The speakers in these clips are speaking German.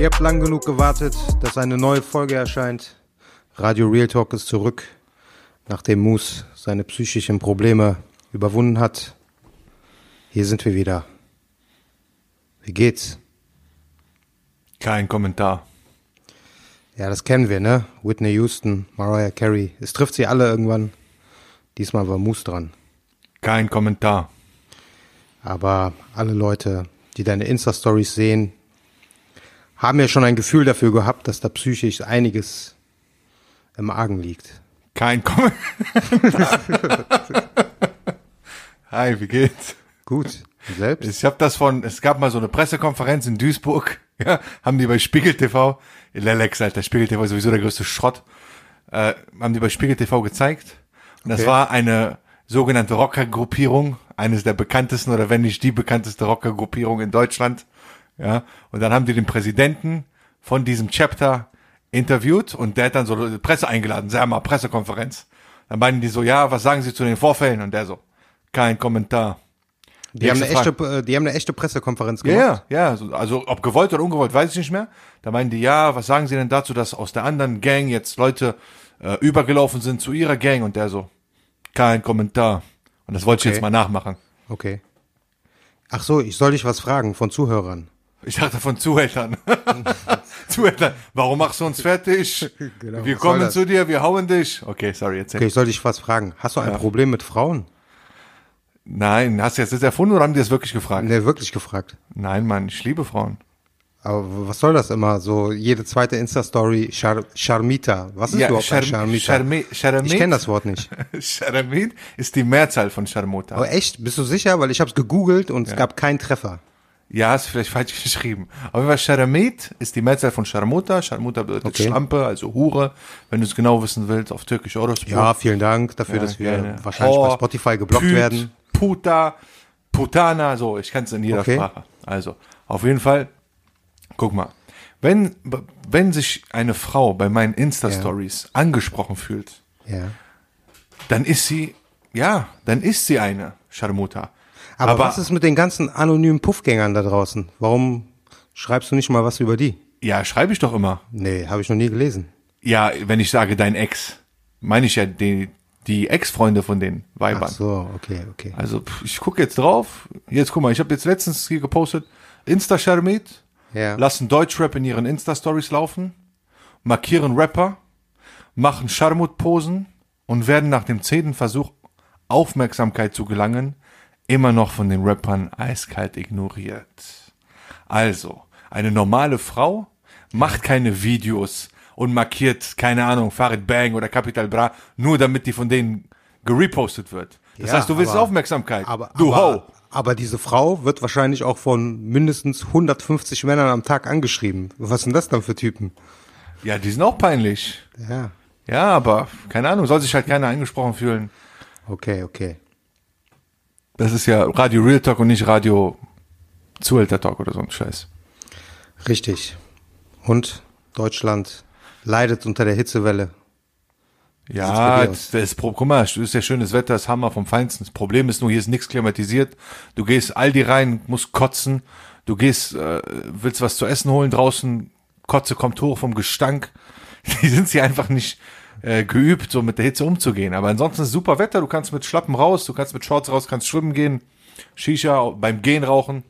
Ihr habt lang genug gewartet, dass eine neue Folge erscheint. Radio Real Talk ist zurück, nachdem Moose seine psychischen Probleme überwunden hat. Hier sind wir wieder. Wie geht's? Kein Kommentar. Ja, das kennen wir, ne? Whitney Houston, Mariah Carey. Es trifft sie alle irgendwann. Diesmal war Moose dran. Kein Kommentar. Aber alle Leute, die deine Insta-Stories sehen, haben ja schon ein Gefühl dafür gehabt, dass da psychisch einiges im Argen liegt. Kein Kommentar. Hi, wie geht's? Gut. Selbst? Ich habe das von, es gab mal so eine Pressekonferenz in Duisburg, ja, haben die bei Spiegel TV, Lelex, Alter, Spiegel TV ist sowieso der größte Schrott, äh, haben die bei Spiegel TV gezeigt. Und das Okay. war eine sogenannte Rockergruppierung, eines der bekanntesten oder wenn nicht die bekannteste Rockergruppierung in Deutschland. Ja, und dann haben die den Präsidenten von diesem Chapter interviewt und der hat dann so die Presse eingeladen, sag mal, Pressekonferenz. Dann meinen die so, ja, was sagen Sie zu den Vorfällen? Und der so, kein Kommentar. Die haben, eine echte, die haben eine echte Pressekonferenz gemacht. ja, ja. so- Also ob gewollt oder ungewollt, weiß ich nicht mehr. Da meinen die, ja, was sagen Sie denn dazu, dass aus der anderen Gang jetzt Leute äh, übergelaufen sind zu ihrer Gang? Und der so, kein Kommentar. Und das wollte ich Okay. jetzt mal nachmachen. Okay. Ach so, ich soll dich was fragen von Zuhörern. Ich dachte von Zuhältern. Zuhältern, warum machst du uns fertig? Genau, wir kommen zu dir, wir hauen dich. Okay, sorry, erzähl. Okay, ich soll dich was fragen. Hast du ein Problem mit Frauen? Nein, hast du jetzt das erfunden oder haben die das wirklich gefragt? Ne, wirklich gefragt. Nein, Mann, ich liebe Frauen. Aber was soll das immer? So jede zweite Insta-Story, Char Charmita. Was ist überhaupt ein Charmita? Charmi- Charmit- ich kenne das Wort nicht. Charmit ist die Mehrzahl von Charmota. Aber echt, bist du sicher? Weil ich habe es gegoogelt und es gab keinen Treffer. Ja, ist vielleicht falsch geschrieben. Aber was Sharamit ist die Mehrzahl von Sharmuta. Sharmuta bedeutet Okay. Schlampe, also Hure. Wenn du es genau wissen willst, auf Türkisch Orospo. Ja, vielen Dank dafür, Ja, dass wir gerne. wahrscheinlich bei Or, Spotify geblockt Püt, werden. Puta, Putana, so, ich kann es in jeder Okay. Sprache. Also, auf jeden Fall, guck mal. Wenn, wenn sich eine Frau bei meinen Insta-Stories angesprochen fühlt, Ja. dann ist sie, ja, dann ist sie eine Sharmuta. Aber, was ist mit den ganzen anonymen Puffgängern da draußen? Warum schreibst du nicht mal was über die? Ja, schreibe ich doch immer. Nee, habe ich noch nie gelesen. Ja, wenn ich sage dein Ex, meine ich ja die, die Ex-Freunde von den Weibern. Ach so, okay, okay. Also pff, ich gucke jetzt drauf. Jetzt guck mal, ich habe jetzt letztens hier gepostet, Insta-Sharmit, Ja. lassen Deutschrap in ihren Insta-Stories laufen, markieren Rapper, machen Scharmut-Posen und werden nach dem zehnten Versuch Aufmerksamkeit zu gelangen, immer noch von den Rappern eiskalt ignoriert. Also, eine normale Frau macht keine Videos und markiert, keine Ahnung, Farid Bang oder Capital Bra, nur damit die von denen gerepostet wird. Das Ja, heißt, du willst aber- Aufmerksamkeit. Aber, du aber, Ho. aber diese Frau wird wahrscheinlich auch von mindestens 150 Männern am Tag angeschrieben. Was sind das dann für Typen? Ja, die sind auch peinlich. Ja, Ja, aber keine Ahnung, soll sich halt keiner angesprochen fühlen. okay, okay. Das ist ja Radio Real Talk und nicht Radio Zuhälter Talk oder so ein Scheiß. Richtig. Und Deutschland leidet unter der Hitzewelle. Ja, das, Pro- guck mal, es ist ja schönes Wetter, ist Hammer vom Feinsten. Das Problem ist nur, hier ist nichts klimatisiert. Du gehst Aldi rein, musst kotzen. Du gehst, äh, willst was zu essen holen draußen, Kotze kommt hoch vom Gestank. Die sind sie einfach nicht äh, geübt, so mit der Hitze umzugehen. Aber ansonsten ist super Wetter. Du kannst mit Schlappen raus, du kannst mit Shorts raus, kannst schwimmen gehen, Shisha beim Gehen rauchen.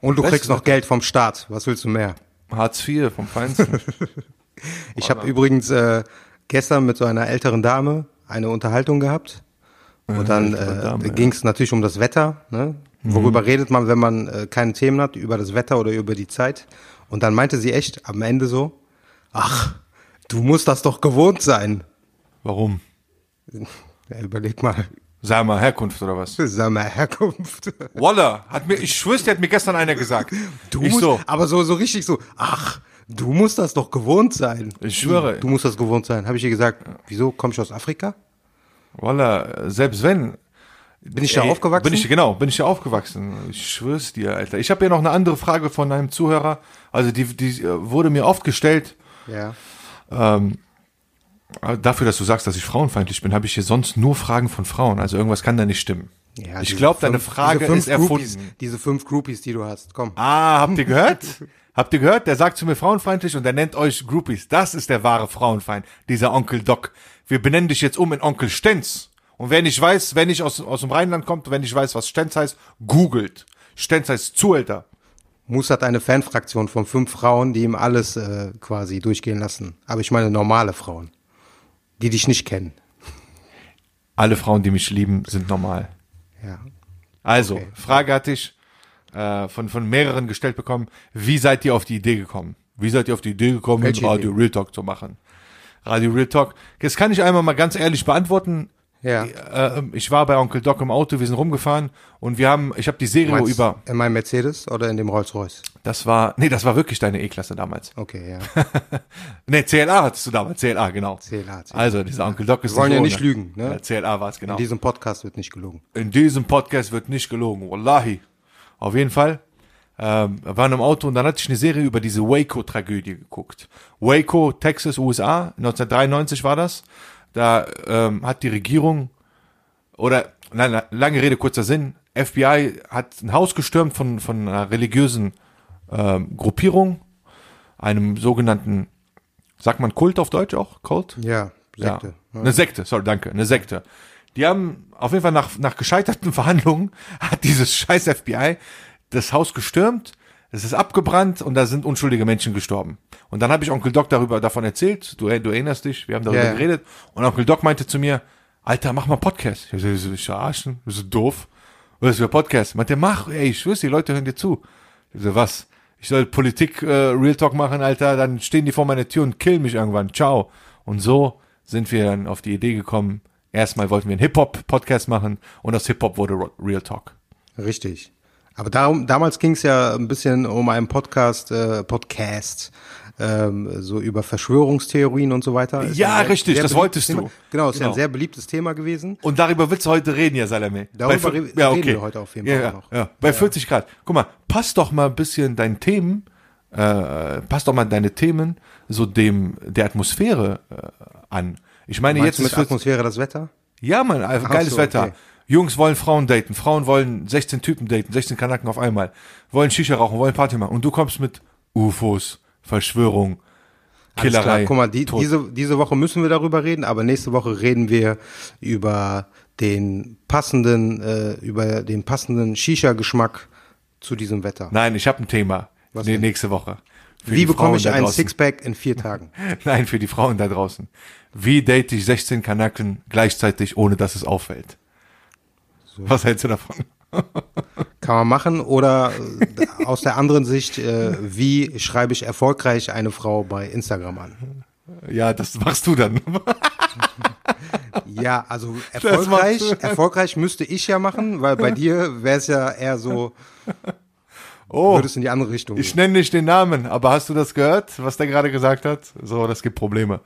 Und du Beste kriegst noch Wetter. Geld vom Staat. Was willst du mehr? Hartz IV vom Feinsten. Ich habe übrigens äh, gestern mit so einer älteren Dame eine Unterhaltung gehabt. Und dann äh, ging es natürlich um das Wetter. Ne? Worüber redet man, wenn man äh, keine Themen hat? Über das Wetter oder über die Zeit. Und dann meinte sie echt am Ende so, ach, du musst das doch gewohnt sein. Warum? Ja, überleg mal. Sag mal, Herkunft oder was? Sag mal, Herkunft. Walla, hat mir, ich schwör's, dir hat mir gestern einer gesagt. Du ich musst, so, aber so, so richtig so, ach, du musst das doch gewohnt sein. Ich schwöre. Du musst das gewohnt sein. Habe ich ihr gesagt, wieso komm ich aus Afrika? Walla, selbst wenn. Bin ich da Ey, aufgewachsen? Bin ich, genau, bin ich da aufgewachsen. Ich schwör's dir, Alter. Ich habe ja noch eine andere Frage von einem Zuhörer. Also die, die äh, wurde mir oft gestellt. ja. Ähm, äh, dafür, dass du sagst, dass ich frauenfeindlich bin, habe ich hier sonst nur Fragen von Frauen. Also irgendwas kann da nicht stimmen. ja ich glaube, deine Frage diese fünf ist erfunden. Groupies, diese fünf Groupies, die du hast, komm. Ah, habt ihr gehört? habt ihr gehört? Der sagt zu mir frauenfeindlich und der nennt euch Groupies. Das ist der wahre Frauenfeind, dieser Onkel Doc. Wir benennen dich jetzt um in Onkel Stenz. Und wer nicht weiß, wer nicht aus, aus dem Rheinland kommt, wer nicht weiß, was Stenz heißt, googelt. Stenz heißt Zuhälter. Mus hat eine Fanfraktion von fünf Frauen, die ihm alles äh, quasi durchgehen lassen. Aber ich meine normale Frauen, die dich nicht kennen. Alle Frauen, die mich lieben, sind normal. Ja. Also, Okay. Frage hatte ich äh, von, von mehreren gestellt bekommen. Wie seid ihr auf die Idee gekommen? Wie seid ihr auf die Idee gekommen, Radio Idee? Real Talk zu machen? Radio Real Talk. Das kann ich einmal mal ganz ehrlich beantworten. Ja. Äh, ich war bei Onkel Doc im Auto, wir sind rumgefahren und wir haben, ich habe die Serie Meinst über, In meinem Mercedes oder in dem Rolls-Royce? das war, nee, das war wirklich deine E-Klasse damals. Okay, ja. Nee, CLA hattest du damals, CLA, genau. CLA, CLA. Also, dieser Onkel Doc ist Wir wollen ja ohne. nicht lügen, ne? Ja, CLA war es, genau. In diesem Podcast wird nicht gelogen. In diesem Podcast wird nicht gelogen, wallahi. Auf jeden Fall. Ähm, wir waren im Auto und dann hatte ich eine Serie über diese Waco-Tragödie geguckt. Waco, Texas, USA, 1993 war das. Da ähm, hat die Regierung, oder nein, lange Rede, kurzer Sinn, FBI hat ein Haus gestürmt von, von einer religiösen ähm, Gruppierung, einem sogenannten, sagt man Kult auf Deutsch auch? Kult? Ja, Sekte. Ja. Eine Sekte, sorry, danke, eine Sekte. Die haben auf jeden Fall nach, nach gescheiterten Verhandlungen hat dieses scheiß FBI das Haus gestürmt, es ist abgebrannt und da sind unschuldige Menschen gestorben. Und dann habe ich Onkel Doc darüber davon erzählt, du, du erinnerst dich, wir haben darüber ja. geredet und Onkel Doc meinte zu mir, Alter, mach mal Podcast. Ich so, ich verarschen, bist du doof? Was ist für Podcast? Meinte, mach, ey, ich schwör's, die Leute hören dir zu. Ich so, was? Ich soll Politik, äh, Real Talk machen, Alter, dann stehen die vor meiner Tür und killen mich irgendwann. Ciao. Und so sind wir dann auf die Idee gekommen, erstmal wollten wir einen Hip-Hop-Podcast machen und aus Hip-Hop wurde Real Talk. Richtig. Aber darum, damals ging es ja ein bisschen um einen Podcast, äh, Podcast, ähm, so über Verschwörungstheorien und so weiter. Ist Ja, sehr- richtig, sehr das wolltest Thema. du. Genau, ist ja Genau. ein sehr beliebtes Thema gewesen. Und darüber willst du heute reden, ja, Salame. Darüber Bei re- ja, reden okay. wir heute auf jeden ja, Fall ja, noch. Ja, bei 40 Grad. Guck mal, passt doch mal ein bisschen deinen Themen, äh, passt doch mal deine Themen so dem, der Atmosphäre äh, an. Ich meine, Meinst jetzt du ist mit 40 Atmosphäre das Wetter? Ja, Mann, einfach geiles so, Wetter. okay. Jungs wollen Frauen daten, Frauen wollen 16 Typen daten, 16 Kanaken auf einmal, wollen Shisha rauchen, wollen Party machen. Und du kommst mit UFOs, Verschwörung, Alles klar. Killerei. Guck mal, die, diese, diese Woche müssen wir darüber reden, aber nächste Woche reden wir über den passenden, äh, über den passenden Shisha-Geschmack zu diesem Wetter. Nein, ich habe ein Thema. Was nee, nächste Woche. Für Wie bekomme Frauen ich ein. Sixpack in vier Tagen? Nein, für die Frauen da draußen. Wie date ich 16 Kanaken gleichzeitig, ohne dass es auffällt? Was hältst du davon? Kann man machen oder äh, aus der anderen Sicht, äh, wie schreibe ich erfolgreich eine Frau bei Instagram an? Ja, das machst du dann. Ja, also erfolgreich, erfolgreich müsste ich ja machen, weil bei dir wäre es ja eher so, Oh, würde es in die andere Richtung ich nenne nicht den Namen, aber hast du das gehört, was der gerade gesagt hat? So, das gibt Probleme.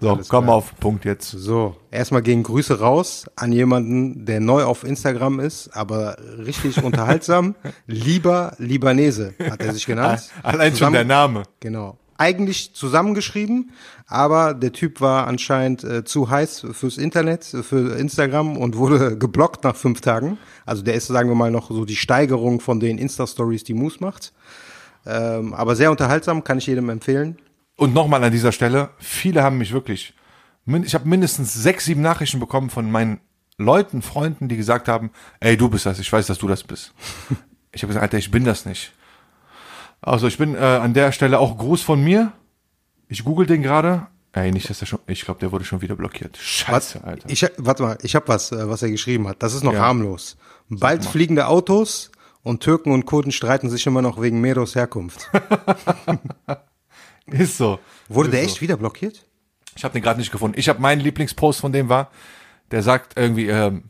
So, Alles komm klar. auf den Punkt jetzt. So, erstmal gehen Grüße raus an jemanden, der neu auf Instagram ist, aber richtig unterhaltsam. Lieber Libanese hat er sich genannt. Allein schon Zusammen- der Name. Genau. Eigentlich zusammengeschrieben, aber der Typ war anscheinend äh, zu heiß fürs Internet, für Instagram und wurde geblockt nach fünf Tagen. Also der ist, sagen wir mal, noch so die Steigerung von den Insta-Stories, die Moose macht. Ähm, aber sehr unterhaltsam, kann ich jedem empfehlen. Und nochmal an dieser Stelle, viele haben mich wirklich, ich habe mindestens sechs, sieben Nachrichten bekommen von meinen Leuten, Freunden, die gesagt haben, ey, du bist das, ich weiß, dass du das bist. Ich habe gesagt, Alter, ich bin das nicht. Also ich bin äh, an der Stelle auch Gruß von mir. Ich google den gerade. Ey, nicht, dass er schon, ich glaube, der wurde schon wieder blockiert. Scheiße, Alter. Ich, warte mal, ich habe was, äh, was er geschrieben hat. Das ist noch Ja. harmlos. Bald fliegende Autos und Türken und Kurden streiten sich immer noch wegen Meros Herkunft. Ist so. Wurde der Ist echt wieder blockiert? Ich habe den gerade nicht gefunden. Ich habe meinen Lieblingspost von dem war, der sagt irgendwie, ähm,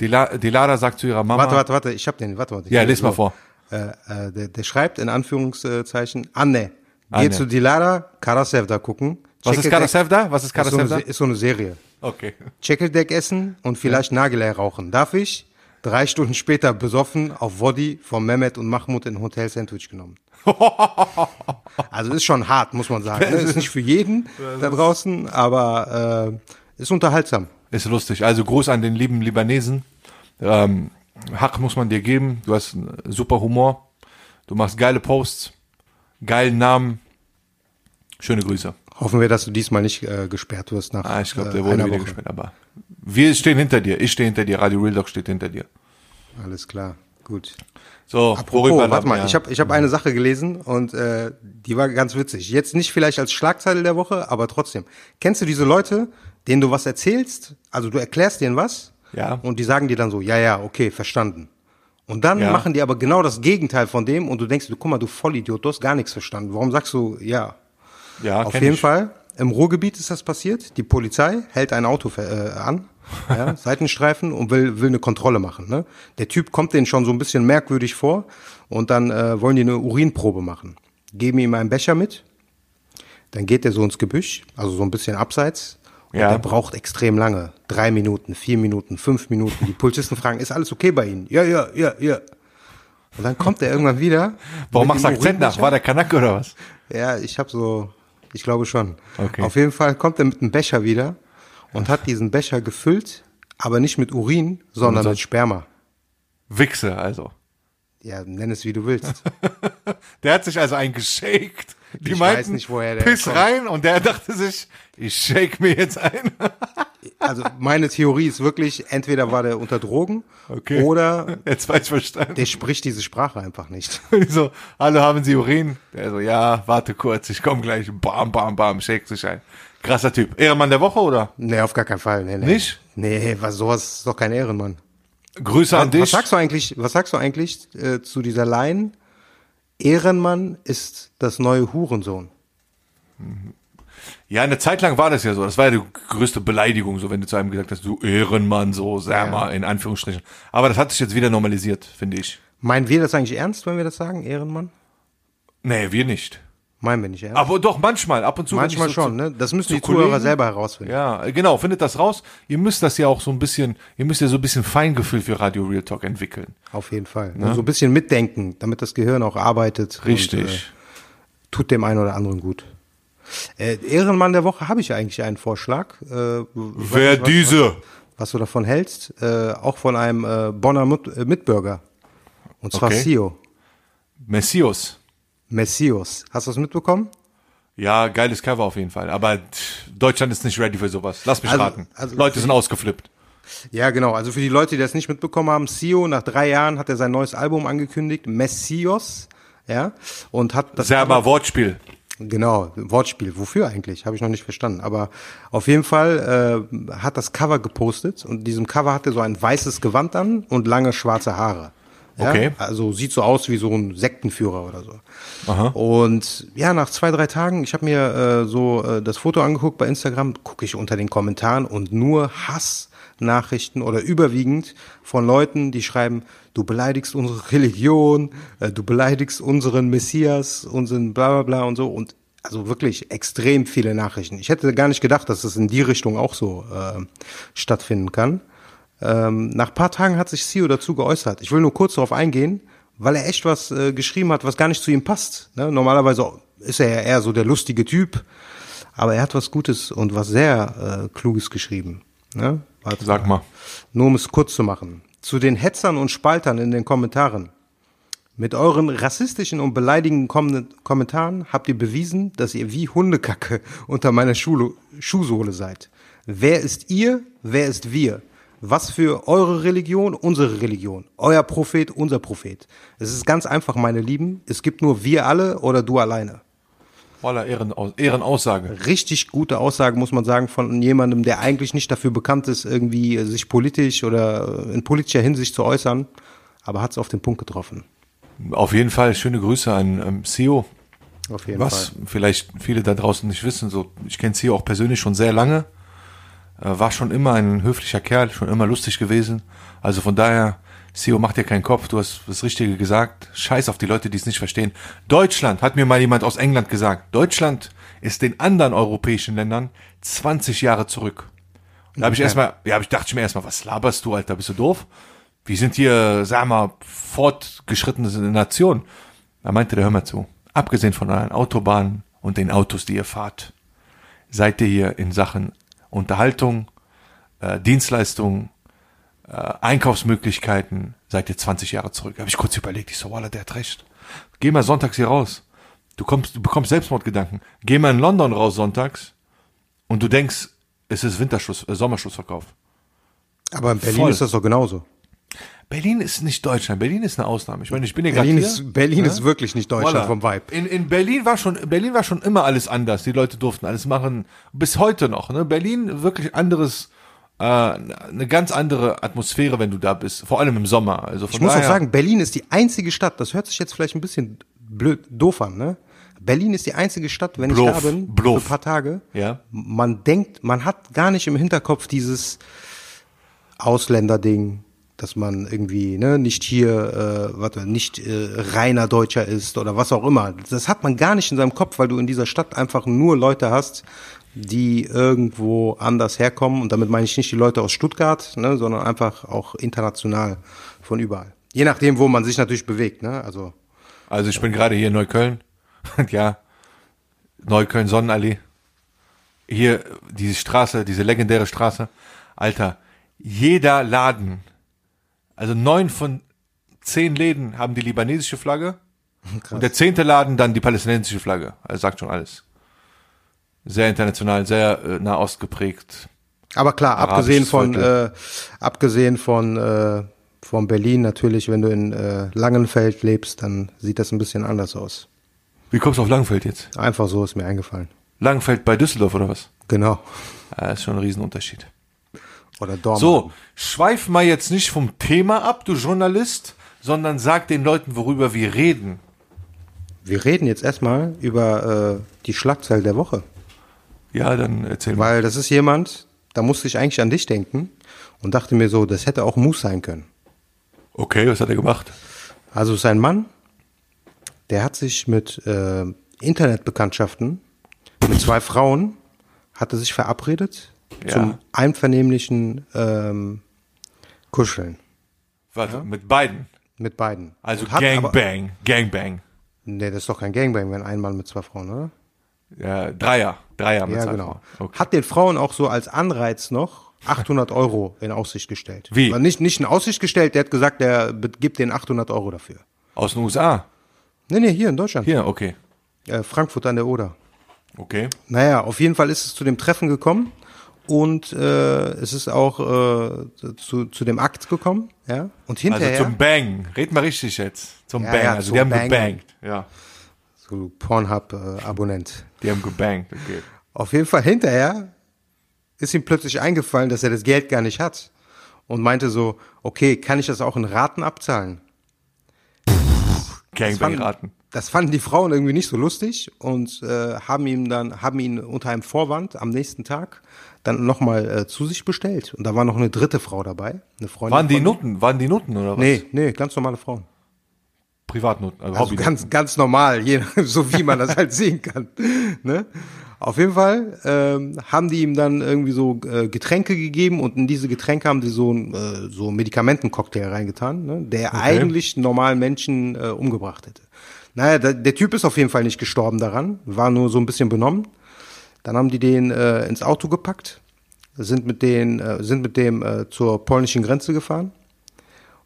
Dila- Delara sagt zu ihrer Mama. Warte, warte, warte, ich hab den, warte, warte. Ja, les mal vor. Äh, äh, der, der schreibt in Anführungszeichen, Anne, geh Anne. zu Dilara Karasevda gucken. Was ist Karasevda? Was ist Ist so, Karasevda? Ist so eine Serie. Okay. Checkeldeck essen und vielleicht Nagellack rauchen. Darf ich? Drei Stunden später besoffen auf Woddy von Mehmet und Mahmoud in Hotel Sandwich genommen. also ist schon hart, muss man sagen. Ne? Ist nicht für jeden da draußen, aber äh, ist unterhaltsam. Ist lustig. Also Gruß an den lieben Libanesen. Ähm, Hack muss man dir geben. Du hast einen super Humor. Du machst geile Posts, geilen Namen. Schöne Grüße. Hoffen wir, dass du diesmal nicht äh, gesperrt wirst nach Ah, ich glaube, äh, der wurde einer wieder gesperrt. Aber wir stehen hinter dir. Ich stehe hinter dir. Radio Real Dog steht hinter dir. Alles klar, gut. So, Apropos, warte mal, ja. ich habe ich hab eine Sache gelesen und äh, die war ganz witzig. Jetzt nicht vielleicht als Schlagzeile der Woche, aber trotzdem. Kennst du diese Leute, denen du was erzählst? Also du erklärst denen was Ja. und die sagen dir dann so, ja, ja, okay, verstanden. Und dann Ja. machen die aber genau das Gegenteil von dem und du denkst, du guck mal, du Vollidiot, du hast gar nichts verstanden. Warum sagst du, ja? ja, Auf jeden ich. Fall. Im Ruhrgebiet ist das passiert. Die Polizei hält ein Auto äh, an, ja, Seitenstreifen und will, will eine Kontrolle machen. Ne? Der Typ kommt denen schon so ein bisschen merkwürdig vor und dann äh, wollen die eine Urinprobe machen. Geben ihm einen Becher mit, dann geht der so ins Gebüsch, also so ein bisschen abseits. Und Ja. der braucht extrem lange. Drei Minuten, vier Minuten, fünf Minuten. Die Polizisten fragen, ist alles okay bei Ihnen? Ja, ja, ja, ja. Und dann kommt er irgendwann wieder. Warum machst du Akzent nach? War der Kanake oder was? Ja, ich habe so, ich glaube schon. Okay. Auf jeden Fall kommt er mit einem Becher wieder und hat diesen Becher gefüllt, aber nicht mit Urin, sondern mit Sperma. Wichse, also. Ja, nenn es wie du willst. Der hat sich also eingeshakt. Die Ich meinten, weiß nicht, woher der Piss kommt. rein und der dachte sich, ich shake mir jetzt ein. Also meine Theorie ist wirklich, entweder war der unter Drogen Okay. oder Jetzt ich verstanden. der spricht diese Sprache einfach nicht. So, hallo, haben Sie Urin? Der so, ja, warte kurz, ich komme gleich. Bam, bam, bam, shake sich ein. Krasser Typ. Ehrenmann der Woche, oder? Nee, auf gar keinen Fall. Nee, nee. Nicht? Nee, was, sowas ist doch kein Ehrenmann. Grüße an Was, was dich. sagst du eigentlich, was sagst du eigentlich äh, zu dieser Line? Ehrenmann ist das neue Hurensohn. Ja, eine Zeit lang war das ja so. Das war ja die größte Beleidigung, so wenn du zu einem gesagt hast, du Ehrenmann, so, sag Ja. mal, in Anführungsstrichen. Aber das hat sich jetzt wieder normalisiert, finde ich. Meinen wir das eigentlich ernst, wenn wir das sagen, Ehrenmann? Nee, wir nicht. Meinen wir nicht ernst? Aber doch, manchmal, ab und zu. Manchmal so schon, zu- ne? Das müssen die Zuhörer Kollegen- selber herausfinden. Ja, genau, findet das raus. Ihr müsst das ja auch so ein bisschen, ihr müsst ja so ein bisschen Feingefühl für Radio Real Talk entwickeln. Auf jeden Fall. Und so ein bisschen mitdenken, damit das Gehirn auch arbeitet. Richtig. Und, äh, tut dem einen oder anderen gut. Äh, Ehrenmann der Woche habe ich eigentlich einen Vorschlag. Äh, Wer nicht, was, diese? Was du davon hältst. Äh, auch von einem äh, Bonner Mit äh, Mitbürger. Und zwar Okay. Sio. Messias. Messios. Hast du das mitbekommen? Ja, geiles Cover auf jeden Fall. Aber Deutschland ist nicht ready für sowas. Lass mich Also- raten. also- Leute sind ausgeflippt. Ja, genau. Also für die Leute, die das nicht mitbekommen haben, Sio, nach drei Jahren hat er sein neues Album angekündigt, Messios. Ja. Und hat das. Selber Wortspiel. Genau, Wortspiel. Wofür eigentlich? Habe ich noch nicht verstanden. Aber auf jeden Fall äh, hat das Cover gepostet und in diesem Cover hat er so ein weißes Gewand an und lange schwarze Haare. Ja? Okay. Also sieht so aus wie so ein Sektenführer oder so. Aha. Und ja, nach zwei, drei Tagen, ich habe mir äh, so äh, das Foto angeguckt bei Instagram, gucke ich unter den Kommentaren und nur Hassnachrichten oder überwiegend von Leuten, die schreiben, du beleidigst unsere Religion, äh, du beleidigst unseren Messias, unseren bla bla bla und so. Und also wirklich extrem viele Nachrichten. Ich hätte gar nicht gedacht, dass das in die Richtung auch so äh, stattfinden kann. Ähm, nach paar Tagen hat sich Sio dazu geäußert. Ich will nur kurz darauf eingehen, weil er echt was äh, geschrieben hat, was gar nicht zu ihm passt. Ne? Normalerweise ist er ja eher so der lustige Typ, aber er hat was Gutes und was sehr äh, Kluges geschrieben. Ne? Warte Sag mal. Nur um es kurz zu machen. Zu den Hetzern und Spaltern in den Kommentaren. Mit euren rassistischen und beleidigenden Kom Kommentaren habt ihr bewiesen, dass ihr wie Hundekacke unter meiner Schule Schuhsohle seid. Wer ist ihr? Wer ist wir? Was für eure Religion? Unsere Religion. Euer Prophet? Unser Prophet. Es ist ganz einfach, meine Lieben. Es gibt nur wir alle oder du alleine. Voller Ehrenaus Ehrenaussage. Richtig gute Aussage, muss man sagen, von jemandem, der eigentlich nicht dafür bekannt ist, irgendwie äh, sich politisch oder äh, in politischer Hinsicht zu äußern, aber hat es auf den Punkt getroffen. Auf jeden Fall schöne Grüße an ähm, CEO. Auf jeden Was Fall. vielleicht viele da draußen nicht wissen, so ich kenne CEO auch persönlich schon sehr lange. Äh, war schon immer ein höflicher Kerl, schon immer lustig gewesen. Also von daher, CEO, mach dir keinen Kopf, du hast das Richtige gesagt. Scheiß auf die Leute, die es nicht verstehen. Deutschland, hat mir mal jemand aus England gesagt, Deutschland ist den anderen europäischen Ländern 20 Jahre zurück. Da habe ich erstmal, ja, hab ich dachte ich mir erstmal, was laberst du, Alter, bist du doof? Wir sind hier, sag mal, fortgeschrittene Nation. Da meinte der, hör mal zu. Abgesehen von euren Autobahnen und den Autos, die ihr fahrt, seid ihr hier in Sachen Unterhaltung, äh, Dienstleistungen, äh, Einkaufsmöglichkeiten, seid ihr 20 Jahre zurück. Habe ich kurz überlegt, ich so, Walla, der hat recht. Geh mal sonntags hier raus. Du kommst, du bekommst Selbstmordgedanken. Geh mal in London raus sonntags und du denkst, es ist Winterschluss, äh, Sommerschlussverkauf. Aber in Berlin Voll. ist das doch genauso. Berlin ist nicht Deutschland. Berlin ist eine Ausnahme. Ich meine, ich bin ja gerade Berlin hier. ist, Berlin ist wirklich nicht Deutschland Voila. vom Vibe. In, in Berlin war schon, Berlin war schon immer alles anders. Die Leute durften alles machen. Bis heute noch. Ne? Berlin wirklich anderes, äh, eine ganz andere Atmosphäre, wenn du da bist. Vor allem im Sommer. Also von Ich muss auch sagen, Berlin ist die einzige Stadt, das hört sich jetzt vielleicht ein bisschen blöd, doof an, ne? Berlin ist die einzige Stadt, wenn ich Bluff, da bin, Bluff. für ein paar Tage. Ja. Man denkt, man hat gar nicht im Hinterkopf dieses Ausländerding, dass man irgendwie ne, nicht hier, äh, warte, nicht äh, reiner Deutscher ist oder was auch immer. Das hat man gar nicht in seinem Kopf, weil du in dieser Stadt einfach nur Leute hast, die irgendwo anders herkommen. Und damit meine ich nicht die Leute aus Stuttgart, ne, sondern einfach auch international von überall. Je nachdem, wo man sich natürlich bewegt. Ne? Also Also ich bin gerade hier in Neukölln. ja. Neukölln Sonnenallee. Hier diese Straße, diese legendäre Straße. Alter, jeder Laden, also neun von zehn Läden haben die libanesische Flagge. Und der zehnte Laden dann die palästinensische Flagge. Also sagt schon alles. Sehr international, sehr äh, nahost geprägt. Aber klar, abgesehen von, äh, abgesehen von, äh, von Berlin natürlich, wenn du in äh, Langenfeld lebst, dann sieht das ein bisschen anders aus. Wie kommst du auf Langenfeld jetzt? Einfach so ist mir eingefallen. Langenfeld bei Düsseldorf oder was? Genau. Ja, ist schon ein Riesenunterschied. Oder Dortmund. So, schweif mal jetzt nicht vom Thema ab, du Journalist, sondern sag den Leuten, worüber wir reden. Wir reden jetzt erstmal über äh, die Schlagzeile der Woche. Ja, dann erzähl mal. Weil das ist jemand, da musste ich eigentlich an dich denken und dachte mir so, das hätte auch Moose sein können. Okay, was hat er gemacht? Also es ist ein Mann, der hat sich mit äh, Internetbekanntschaften, mit zwei Frauen, hatte sich verabredet Ja. zum einvernehmlichen ähm, Kuscheln Warte, mit beiden. mit beiden. Also Gangbang, Gangbang. Nee, das ist doch kein Gangbang, wenn ein Mann mit zwei Frauen, oder? Ja, Dreier, Dreier mit Ja, zwei genau. Frauen. Okay. Hat den Frauen auch so als Anreiz noch 800 Euro in Aussicht gestellt. Wie? Aber nicht, nicht in Aussicht gestellt, der hat gesagt, der gibt den 800 Euro dafür. Aus den USA. Nee, nee, hier in Deutschland. Hier, okay. Äh, Frankfurt an der Oder. Okay. Naja, auf jeden Fall ist es zu dem Treffen gekommen und äh, es ist auch äh, zu, zu dem Akt gekommen. Ja? Und Also hinterher, zum Bang. Red mal richtig jetzt. Zum Ja, Bang. ja, also die haben Bang. gebangt. Ja. so Pornhub-Abonnent. Die haben gebangt. Okay. Auf jeden Fall hinterher ist ihm plötzlich eingefallen, dass er das Geld gar nicht hat. Und meinte so, okay, kann ich das auch in Raten abzahlen? Gangbang-Raten. Das fanden die Frauen irgendwie nicht so lustig und äh, haben ihm dann, haben ihn unter einem Vorwand am nächsten Tag dann nochmal äh, zu sich bestellt. Und da war noch eine dritte Frau dabei, eine Freundin. Waren die. Nutten? Waren die Nutten oder was? Nee, nee, ganz normale Frauen. Privatnutten. Also, Also ganz, ganz normal, je, so wie man das halt sehen kann. Ne? Auf jeden Fall ähm, haben die ihm dann irgendwie so äh, Getränke gegeben und in diese Getränke haben sie so ein äh, so einen Medikamentencocktail reingetan, ne? der eigentlich normalen Menschen äh, umgebracht hätte. Naja, der, der Typ ist auf jeden Fall nicht gestorben daran, war nur so ein bisschen benommen. Dann haben die den äh, ins Auto gepackt, sind mit, den, äh, sind mit dem äh, zur polnischen Grenze gefahren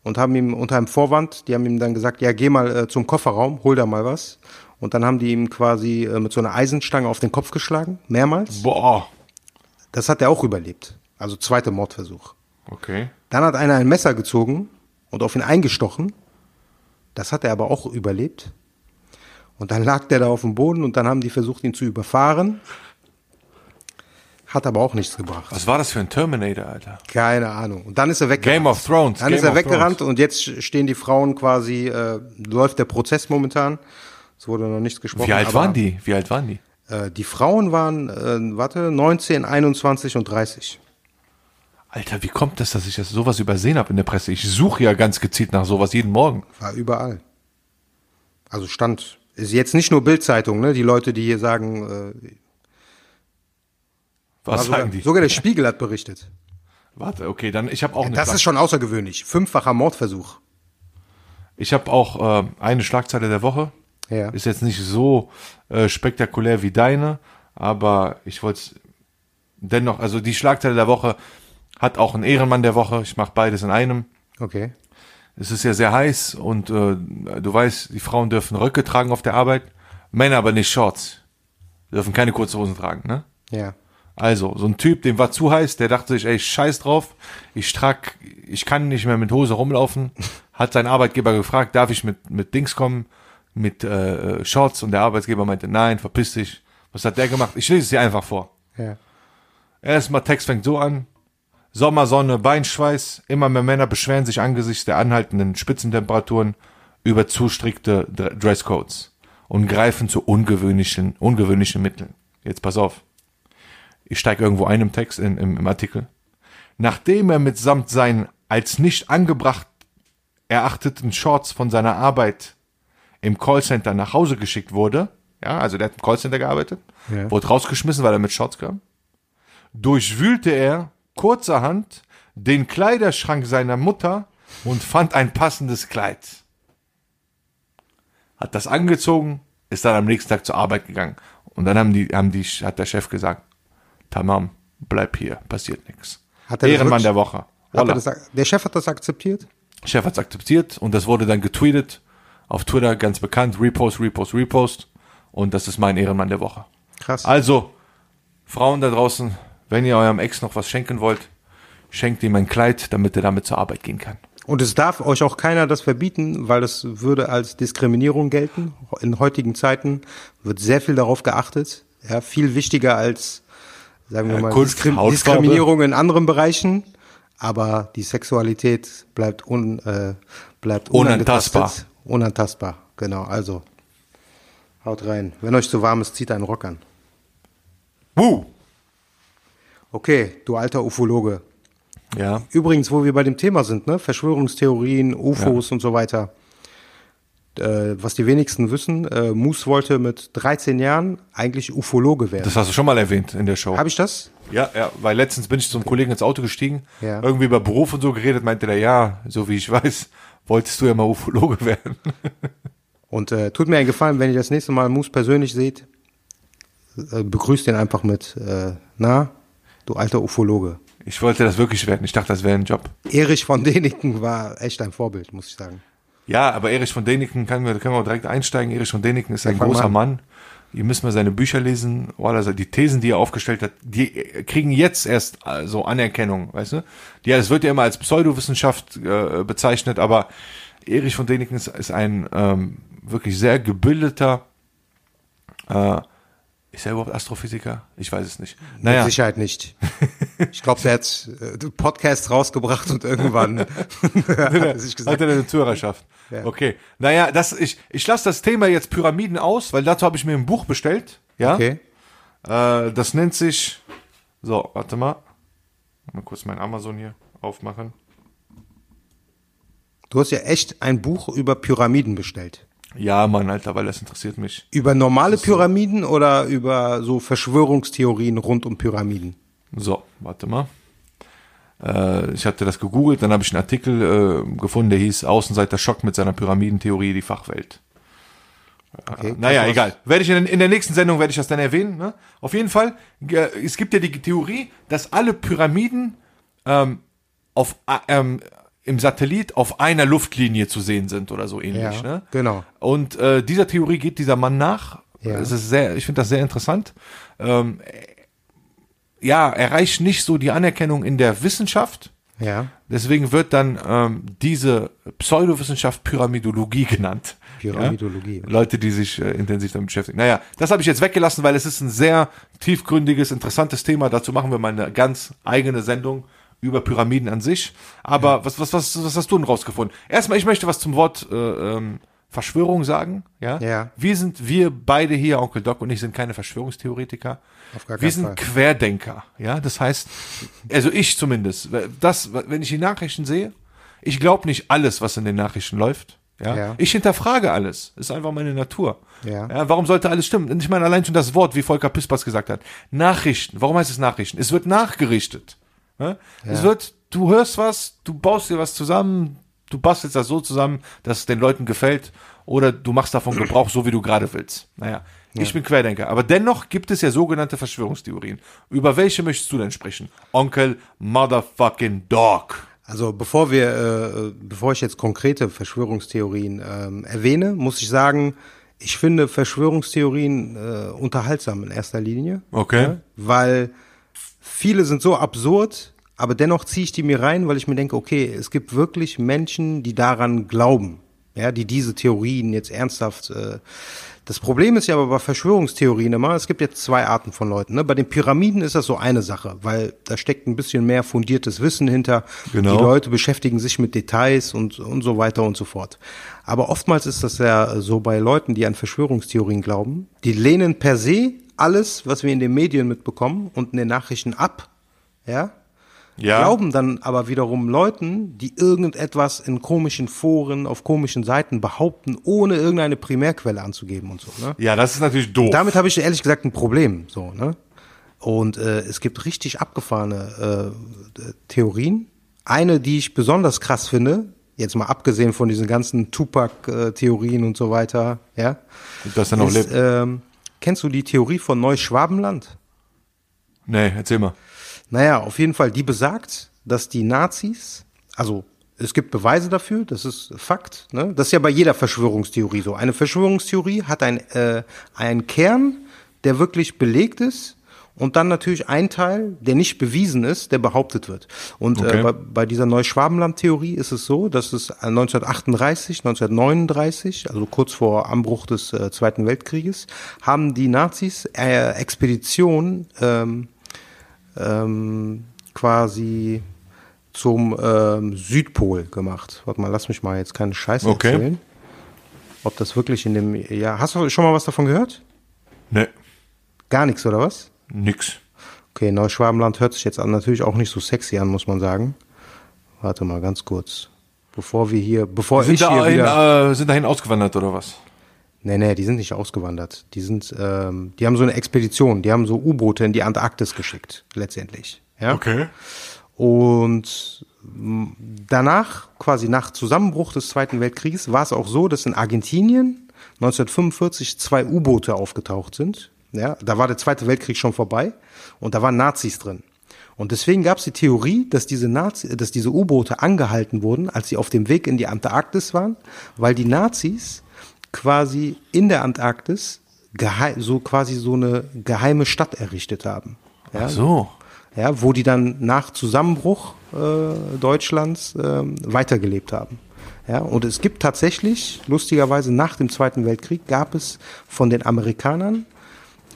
und haben ihm unter einem Vorwand, die haben ihm dann gesagt, ja, geh mal äh, zum Kofferraum, hol da mal was. Und dann haben die ihm quasi äh, mit so einer Eisenstange auf den Kopf geschlagen, mehrmals. Boah. Das hat er auch überlebt. Also zweiter Mordversuch. Okay. Dann hat einer ein Messer gezogen und auf ihn eingestochen. Das hat er aber auch überlebt. Und dann lag der da auf dem Boden und dann haben die versucht, ihn zu überfahren. Hat aber auch nichts gebracht. Was war das für ein Terminator, Alter? Keine Ahnung. Und dann ist er weggerannt. Game of Thrones. Dann Game ist er weggerannt Thrones. und jetzt stehen die Frauen quasi, äh, läuft der Prozess momentan. Es wurde noch nichts gesprochen. Wie alt waren die? Wie alt waren die? Äh, die Frauen waren, äh, warte, 19, 21 und 30. Alter, wie kommt das, dass ich das sowas übersehen habe in der Presse? Ich suche ja ganz gezielt nach sowas jeden Morgen. War überall. Also stand, ist jetzt nicht nur Bildzeitung, ne? Die Leute, die hier sagen, äh, Was sogar, sagen die? sogar der Spiegel hat berichtet. Warte, okay, dann ich habe auch eine Das Schlag- ist schon außergewöhnlich. Fünffacher Mordversuch. ich habe auch äh, eine Schlagzeile der Woche. Ja. Ist jetzt nicht so äh, spektakulär wie deine, aber ich wollte es dennoch, also die Schlagzeile der Woche hat auch einen Ehrenmann der Woche. Ich mache beides in einem. Okay. Es ist ja sehr heiß und äh, du weißt, die Frauen dürfen Röcke tragen auf der Arbeit, Männer aber nicht Shorts. Dürfen keine kurze Hosen tragen, ne? Ja. Also, so ein Typ, dem war zu heiß, der dachte sich, ey, scheiß drauf, ich trag, ich kann nicht mehr mit Hose rumlaufen, hat sein Arbeitgeber gefragt, darf ich mit, mit Dings kommen, mit äh, Shorts und der Arbeitgeber meinte, nein, verpiss dich. Was hat der gemacht? Ich lese es dir einfach vor. Ja. Erstmal Text fängt so an. Sommersonne, Beinschweiß, immer mehr Männer beschweren sich angesichts der anhaltenden Spitzentemperaturen über zu strikte Dre- Dresscodes und greifen zu ungewöhnlichen, ungewöhnlichen Mitteln. Jetzt pass auf. Ich steige irgendwo ein im Text, in, im, im Artikel. Nachdem er mitsamt seinen als nicht angebracht erachteten Shorts von seiner Arbeit im Callcenter nach Hause geschickt wurde, ja, also der hat im Callcenter gearbeitet, Ja. wurde rausgeschmissen, weil er mit Shorts kam, durchwühlte er kurzerhand den Kleiderschrank seiner Mutter und fand ein passendes Kleid. Hat das angezogen, ist dann am nächsten Tag zur Arbeit gegangen. Und dann haben die, haben die, hat der Chef gesagt, Tamam, bleib hier, passiert nichts. Hat Ehrenmann der Woche. Hat das, der Chef hat das akzeptiert? Chef hat's akzeptiert und das wurde dann getweetet. Auf Twitter ganz bekannt. Repost, Repost, Repost. Und das ist mein Ehrenmann der Woche. Krass. Also, Frauen da draußen, wenn ihr eurem Ex noch was schenken wollt, schenkt ihm ein Kleid, damit er damit zur Arbeit gehen kann. Und es darf euch auch keiner das verbieten, weil das würde als Diskriminierung gelten. In heutigen Zeiten wird sehr viel darauf geachtet. Ja, viel wichtiger als, sagen wir Ja, mal, Diskrim Hautfarbe. Diskriminierung in anderen Bereichen. Aber die Sexualität bleibt, un, äh, bleibt Unantastbar. Unantastbar, genau. Also, haut rein. Wenn euch zu warm ist, zieht einen Rock an. Wuh! Okay, du alter Ufologe. Ja. Übrigens, wo wir bei dem Thema sind, ne? Verschwörungstheorien, UFOs und so weiter. Äh, was die wenigsten wissen, äh, Moose wollte mit 13 Jahren eigentlich Ufologe werden. Das hast du schon mal erwähnt in der Show. Habe ich das? Ja, ja, weil letztens bin ich zum Kollegen ins Auto gestiegen, Ja. irgendwie über Beruf und so geredet, meinte der, ja, so wie ich weiß, wolltest du ja mal Ufologe werden. Und äh, tut mir einen Gefallen, wenn ihr das nächste Mal Moose persönlich seht, äh, begrüßt ihn einfach mit, äh, na, du alter Ufologe. Ich wollte das wirklich werden. Ich dachte, das wäre ein Job. Erich von Däniken war echt ein Vorbild, muss ich sagen. Ja, aber Erich von Däniken kann können wir direkt einsteigen. Erich von Däniken ist ein großer an. Mann. Ihr müsst mal seine Bücher lesen. Oh, also die Thesen, die er aufgestellt hat, die kriegen jetzt erst äh, so Anerkennung, weißt du? Die, es wird ja immer als Pseudowissenschaft äh, bezeichnet, aber Erich von Däniken ist, ist ein ähm, wirklich sehr gebildeter, äh, ist er überhaupt Astrophysiker? Ich weiß es nicht. Mit Naja, Sicherheit nicht. Ich glaube, der hat äh, Podcast rausgebracht und irgendwann hat er sich Hat gesagt, er eine Zuhörerschaft? Ja. Okay. Naja, das, ich, ich lasse das Thema jetzt Pyramiden aus, weil dazu habe ich mir ein Buch bestellt. Ja. okay, Äh, das nennt sich. So, warte mal. Mal kurz mein Amazon hier aufmachen. du hast ja echt ein Buch über Pyramiden bestellt. Ja, Mann, Alter, weil das interessiert mich. Über normale Pyramiden oder über so Verschwörungstheorien rund um Pyramiden? So, warte mal. Äh, ich hatte das gegoogelt, dann habe ich einen Artikel äh, gefunden, der hieß Außenseiter Schock mit seiner Pyramidentheorie, die Fachwelt. Okay, Naja, egal. Werde ich in, in der nächsten Sendung werde ich das dann erwähnen. Ne? Auf jeden Fall, äh, es gibt ja die Theorie, dass alle Pyramiden ähm, auf äh, ähm, im Satellit auf einer Luftlinie zu sehen sind oder so ähnlich. Ja, ne? genau. Und äh, dieser Theorie geht dieser Mann nach. Ja. Es ist sehr, ich finde das sehr interessant. Ähm, ja, erreicht nicht so die Anerkennung in der Wissenschaft. Ja, Deswegen wird dann ähm, diese Pseudowissenschaft Pyramidologie genannt. Pyramidologie. Ja? Leute, die sich äh, intensiv damit beschäftigen. Naja, das habe ich jetzt weggelassen, weil es ist ein sehr tiefgründiges, interessantes Thema. Dazu machen wir mal eine ganz eigene Sendung über Pyramiden an sich. Aber was, was, was, was hast du denn rausgefunden? Erstmal, ich möchte was zum Wort äh, ähm, Verschwörung sagen, ja? Ja. Wir sind, wir beide hier, Onkel Doc und ich, sind keine Verschwörungstheoretiker. Auf gar wir sind Fall. Querdenker, ja? Das heißt, also ich zumindest, das, wenn ich die Nachrichten sehe, ich glaube nicht alles, was in den Nachrichten läuft. Ja? Ja. Ich hinterfrage alles. Ist einfach meine Natur. Ja. warum sollte alles stimmen? Und ich meine, allein schon das Wort, wie Volker Pispers gesagt hat. Nachrichten. Warum heißt es Nachrichten? Es wird nachgerichtet. Ja? Es wird, du hörst was, du baust dir was zusammen, du bastelst das so zusammen, dass es den Leuten gefällt, oder du machst davon Gebrauch, so wie du gerade willst. Naja, ich bin Querdenker. Aber dennoch gibt es ja sogenannte Verschwörungstheorien. Über welche möchtest du denn sprechen? Onkel Motherfucking Dog. Also bevor wir, äh, bevor ich jetzt konkrete Verschwörungstheorien ähm, erwähne, muss ich sagen, ich finde Verschwörungstheorien äh, unterhaltsam in erster Linie. Okay. Ja, weil viele sind so absurd, aber dennoch ziehe ich die mir rein, weil ich mir denke, okay, es gibt wirklich Menschen, die daran glauben, ja, die diese Theorien jetzt ernsthaft. Äh, das Problem ist ja aber bei Verschwörungstheorien immer, es gibt jetzt zwei Arten von Leuten. Ne? Bei den Pyramiden ist das so eine Sache, weil da steckt ein bisschen mehr fundiertes Wissen hinter. Genau. Die Leute beschäftigen sich mit Details und, und so weiter und so fort. Aber oftmals ist das ja so bei Leuten, die an Verschwörungstheorien glauben, die lehnen per se alles, was wir in den Medien mitbekommen und in den Nachrichten ab, ja, Ja. glauben dann aber wiederum Leuten, die irgendetwas in komischen Foren, auf komischen Seiten behaupten, ohne irgendeine Primärquelle anzugeben und so. Ne? Ja, das ist natürlich doof. Damit habe ich ehrlich gesagt ein Problem. So, ne? Und äh, es gibt richtig abgefahrene äh, Theorien. Eine, die ich besonders krass finde, jetzt mal abgesehen von diesen ganzen Tupac-Theorien und so weiter, ja, Dass er noch ist, lebt. ähm, kennst du die Theorie von Neuschwabenland? nee, erzähl mal. Naja, auf jeden Fall, die besagt, dass die Nazis, also es gibt Beweise dafür, das ist Fakt, ne? das ist ja bei jeder Verschwörungstheorie so. Eine Verschwörungstheorie hat ein, äh, einen Kern, der wirklich belegt ist und dann natürlich ein Teil, der nicht bewiesen ist, der behauptet wird. Und Okay. äh, bei, bei dieser Neuschwabenland-Theorie ist es so, dass es 1938, 1939, also kurz vor Anbruch des äh, Zweiten Weltkrieges, haben die Nazis äh, Expeditionen ähm, ähm, quasi zum ähm, Südpol gemacht. Warte mal, lass mich mal jetzt keine Scheiße Okay. erzählen. Ob das wirklich in dem, ja, hast du schon mal was davon gehört? Nee, Gar nichts, oder was? nix. Okay, Neuschwabenland hört sich jetzt an, natürlich auch nicht so sexy an, muss man sagen. Warte mal ganz kurz. Bevor wir hier, bevor Sind, ich hier dahin, wieder, äh, sind dahin ausgewandert oder was? Nee, nee, die sind nicht ausgewandert. Die sind, ähm, die haben so eine Expedition, die haben so U-Boote in die Antarktis geschickt, letztendlich. Ja? Okay. Und danach, quasi nach Zusammenbruch des Zweiten Weltkrieges, war es auch so, dass in Argentinien 1945 zwei U-Boote aufgetaucht sind. Ja, da war der Zweite Weltkrieg schon vorbei und da waren Nazis drin. Und deswegen gab es die Theorie, dass diese Nazi, dass diese U-Boote angehalten wurden, als sie auf dem Weg in die Antarktis waren, weil die Nazis quasi in der Antarktis so quasi so eine geheime Stadt errichtet haben. Ja, Ach so. ja, wo die dann nach Zusammenbruch äh, Deutschlands ähm, weitergelebt haben. Ja, und es gibt tatsächlich, lustigerweise nach dem Zweiten Weltkrieg, gab es von den Amerikanern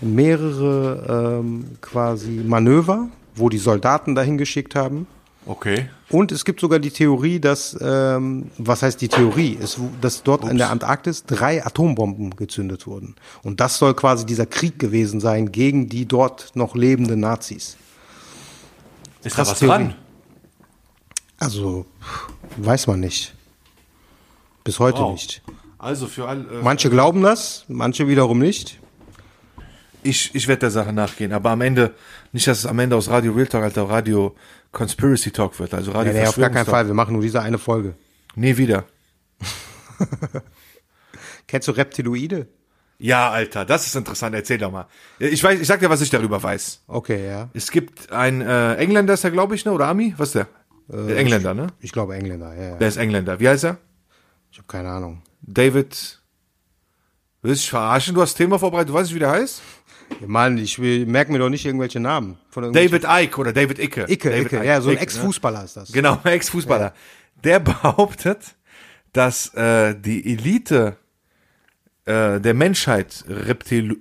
mehrere ähm, quasi Manöver, wo die Soldaten dahin geschickt haben. Okay. Und es gibt sogar die Theorie, dass, ähm, was heißt die Theorie, ist, dass dort in der Antarktis drei Atombomben gezündet wurden. Und das soll quasi dieser Krieg gewesen sein gegen die dort noch lebenden Nazis. Ist da Krass was Theorie. dran? Also, weiß man nicht. Bis heute Wow. nicht. Also für all, äh, Manche glauben das, manche wiederum nicht. ich, ich werde der Sache nachgehen, aber am Ende, nicht, dass es am Ende aus Radio Real Talk, Alter, Radio Conspiracy Talk wird, also Radio Nee, nee, auf gar keinen. Fall. Wir machen nur diese eine Folge. Nie wieder. Kennst du Reptiloide? Ja, Alter, das ist interessant, erzähl doch mal. Ich weiß, ich sag dir, was ich darüber weiß. Okay, ja. Es gibt einen äh, Engländer, ist der, glaube ich, ne? Oder Ami? Was ist der? der Engländer, ne? Ich glaube Engländer, ja, ja. Der ist Engländer. Wie heißt er? Ich habe keine Ahnung. David. Willst du dich verarschen? Du hast das Thema vorbereitet, du weißt nicht, wie der heißt? Ja, Mann, ich will, merk mir doch nicht irgendwelche Namen. David Icke oder David Icke. Icke, David Icke, ja, so ein Icke, ne? Ex-Fußballer ist das. Genau, Ex-Fußballer. Der behauptet, dass äh, die Elite äh, der Menschheit Reptilu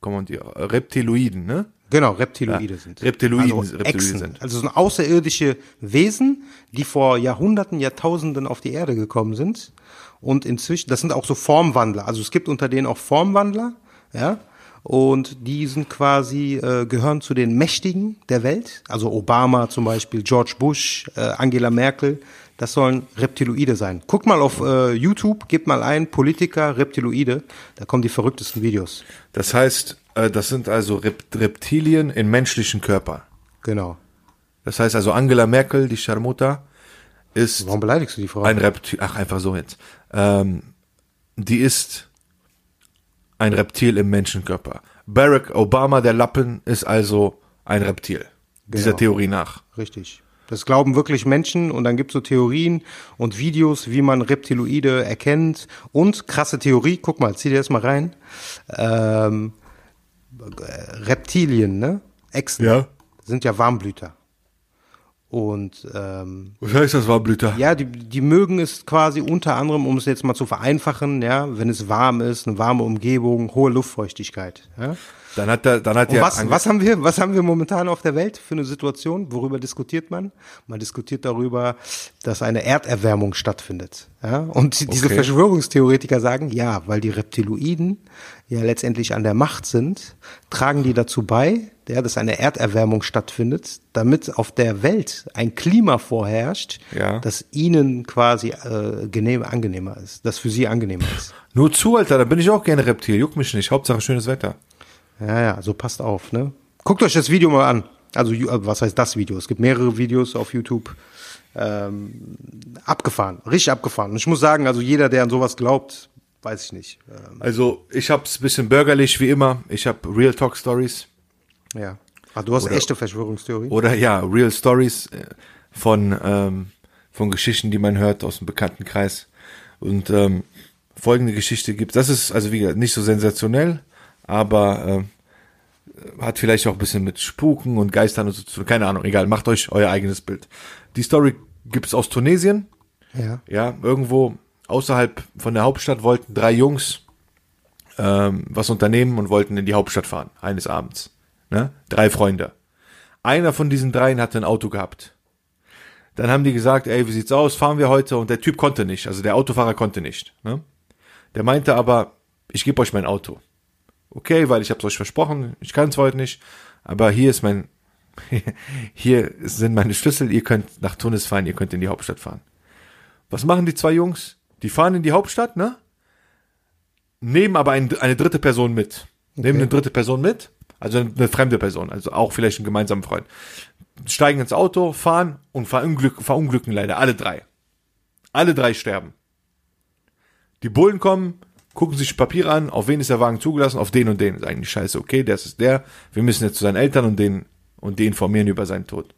Kommandier, Reptiloiden, ne? Genau, Reptiloide sind. Reptiloiden, also Reptiloiden Echsen. sind. Also sind außerirdische Wesen, die vor Jahrhunderten, Jahrtausenden auf die Erde gekommen sind. Und inzwischen, das sind auch so Formwandler. Also es gibt unter denen auch Formwandler, ja. Und die sind quasi, äh, gehören zu den Mächtigen der Welt. Also Obama zum Beispiel, George Bush, äh, Angela Merkel. Das sollen Reptiloide sein. Guck mal auf äh, YouTube, gib mal ein, Politiker, Reptiloide. Da kommen die verrücktesten Videos. Das heißt, äh, das sind also Rep Reptilien in menschlichen Körper. Genau. Das heißt also Angela Merkel, die Charmuta, ist Warum beleidigst du die Frau? ein Reptil, ach einfach so jetzt. Ähm, die ist ein Reptil im Menschenkörper. Barack Obama, der Lappen, ist also ein Reptil. Dieser Genau. Theorie nach. Richtig. Das glauben wirklich Menschen und dann gibt es so Theorien und Videos, wie man Reptiloide erkennt und krasse Theorie, guck mal, zieh dir das mal rein. Ähm, äh, Reptilien, ne? Echsen Ja. sind ja Warmblüter. Und ähm, Was heißt das, Warmblüter? ja, die, die mögen es quasi unter anderem, um es jetzt mal zu vereinfachen, ja, wenn es warm ist, eine warme Umgebung, hohe Luftfeuchtigkeit. Ja? Dann hat er, dann hat er was, was haben wir, was haben wir momentan auf der Welt für eine Situation? Worüber diskutiert man? Man diskutiert darüber, dass eine Erderwärmung stattfindet. Ja? Und die- diese Okay. Verschwörungstheoretiker sagen, ja, weil die Reptiloiden ja letztendlich an der Macht sind, tragen die dazu bei, ja, dass eine Erderwärmung stattfindet, damit auf der Welt ein Klima vorherrscht, Ja. das ihnen quasi äh, genehm, angenehmer ist, das für sie angenehmer ist. Nur zu, Alter, da bin ich auch gerne Reptil. Juckt mich nicht. Hauptsache schönes Wetter. Ja, ja, also passt auf, ne? Guckt euch das Video mal an. Also, äh, was heißt das Video? Es gibt mehrere Videos auf YouTube. Ähm, abgefahren, richtig abgefahren. Und ich muss sagen, also jeder, der an sowas glaubt, weiß ich nicht. Ähm, Also, ich hab's bisschen bürgerlich wie immer. Ich hab Real Talk Stories. ja. Ah, du hast Oder- echte Verschwörungstheorie? Oder ja, Real Stories äh, von, ähm, von Geschichten, die man hört aus dem Bekanntenkreis. Und ähm, folgende Geschichte gibt Das ist also wie gesagt nicht so sensationell, aber ähm, hat vielleicht auch ein bisschen mit Spuken und Geistern und so zu tun. Keine Ahnung, egal, macht euch euer eigenes Bild. Die Story gibt's aus Tunesien. Ja. Ja, irgendwo außerhalb von der Hauptstadt wollten drei Jungs ähm, was unternehmen und wollten in die Hauptstadt fahren, eines Abends. Ne? Drei Freunde. Einer von diesen dreien hatte ein Auto gehabt. Dann haben die gesagt, ey, wie sieht's aus, fahren wir heute? Und der Typ konnte nicht, also der Autofahrer konnte nicht. Ne? Der meinte aber, ich gebe euch mein Auto. Okay, weil ich hab's euch versprochen, ich kann es heute nicht, aber hier ist mein, hier sind meine Schlüssel, ihr könnt nach Tunis fahren, ihr könnt in die Hauptstadt fahren. Was machen die zwei Jungs? Die fahren in die Hauptstadt, ne? Nehmen aber ein, eine dritte Person mit. Nehmen eine dritte Person mit, also eine fremde Person, also auch vielleicht einen gemeinsamen Freund. Steigen ins Auto, fahren und verunglück, verunglücken leider alle drei. Alle drei sterben. Die Bullen kommen, gucken sich Papiere an, auf wen ist der Wagen zugelassen, auf den und den. Ist eigentlich scheiße, okay, das ist der. Wir müssen jetzt zu seinen Eltern und den und die informieren über seinen Tod.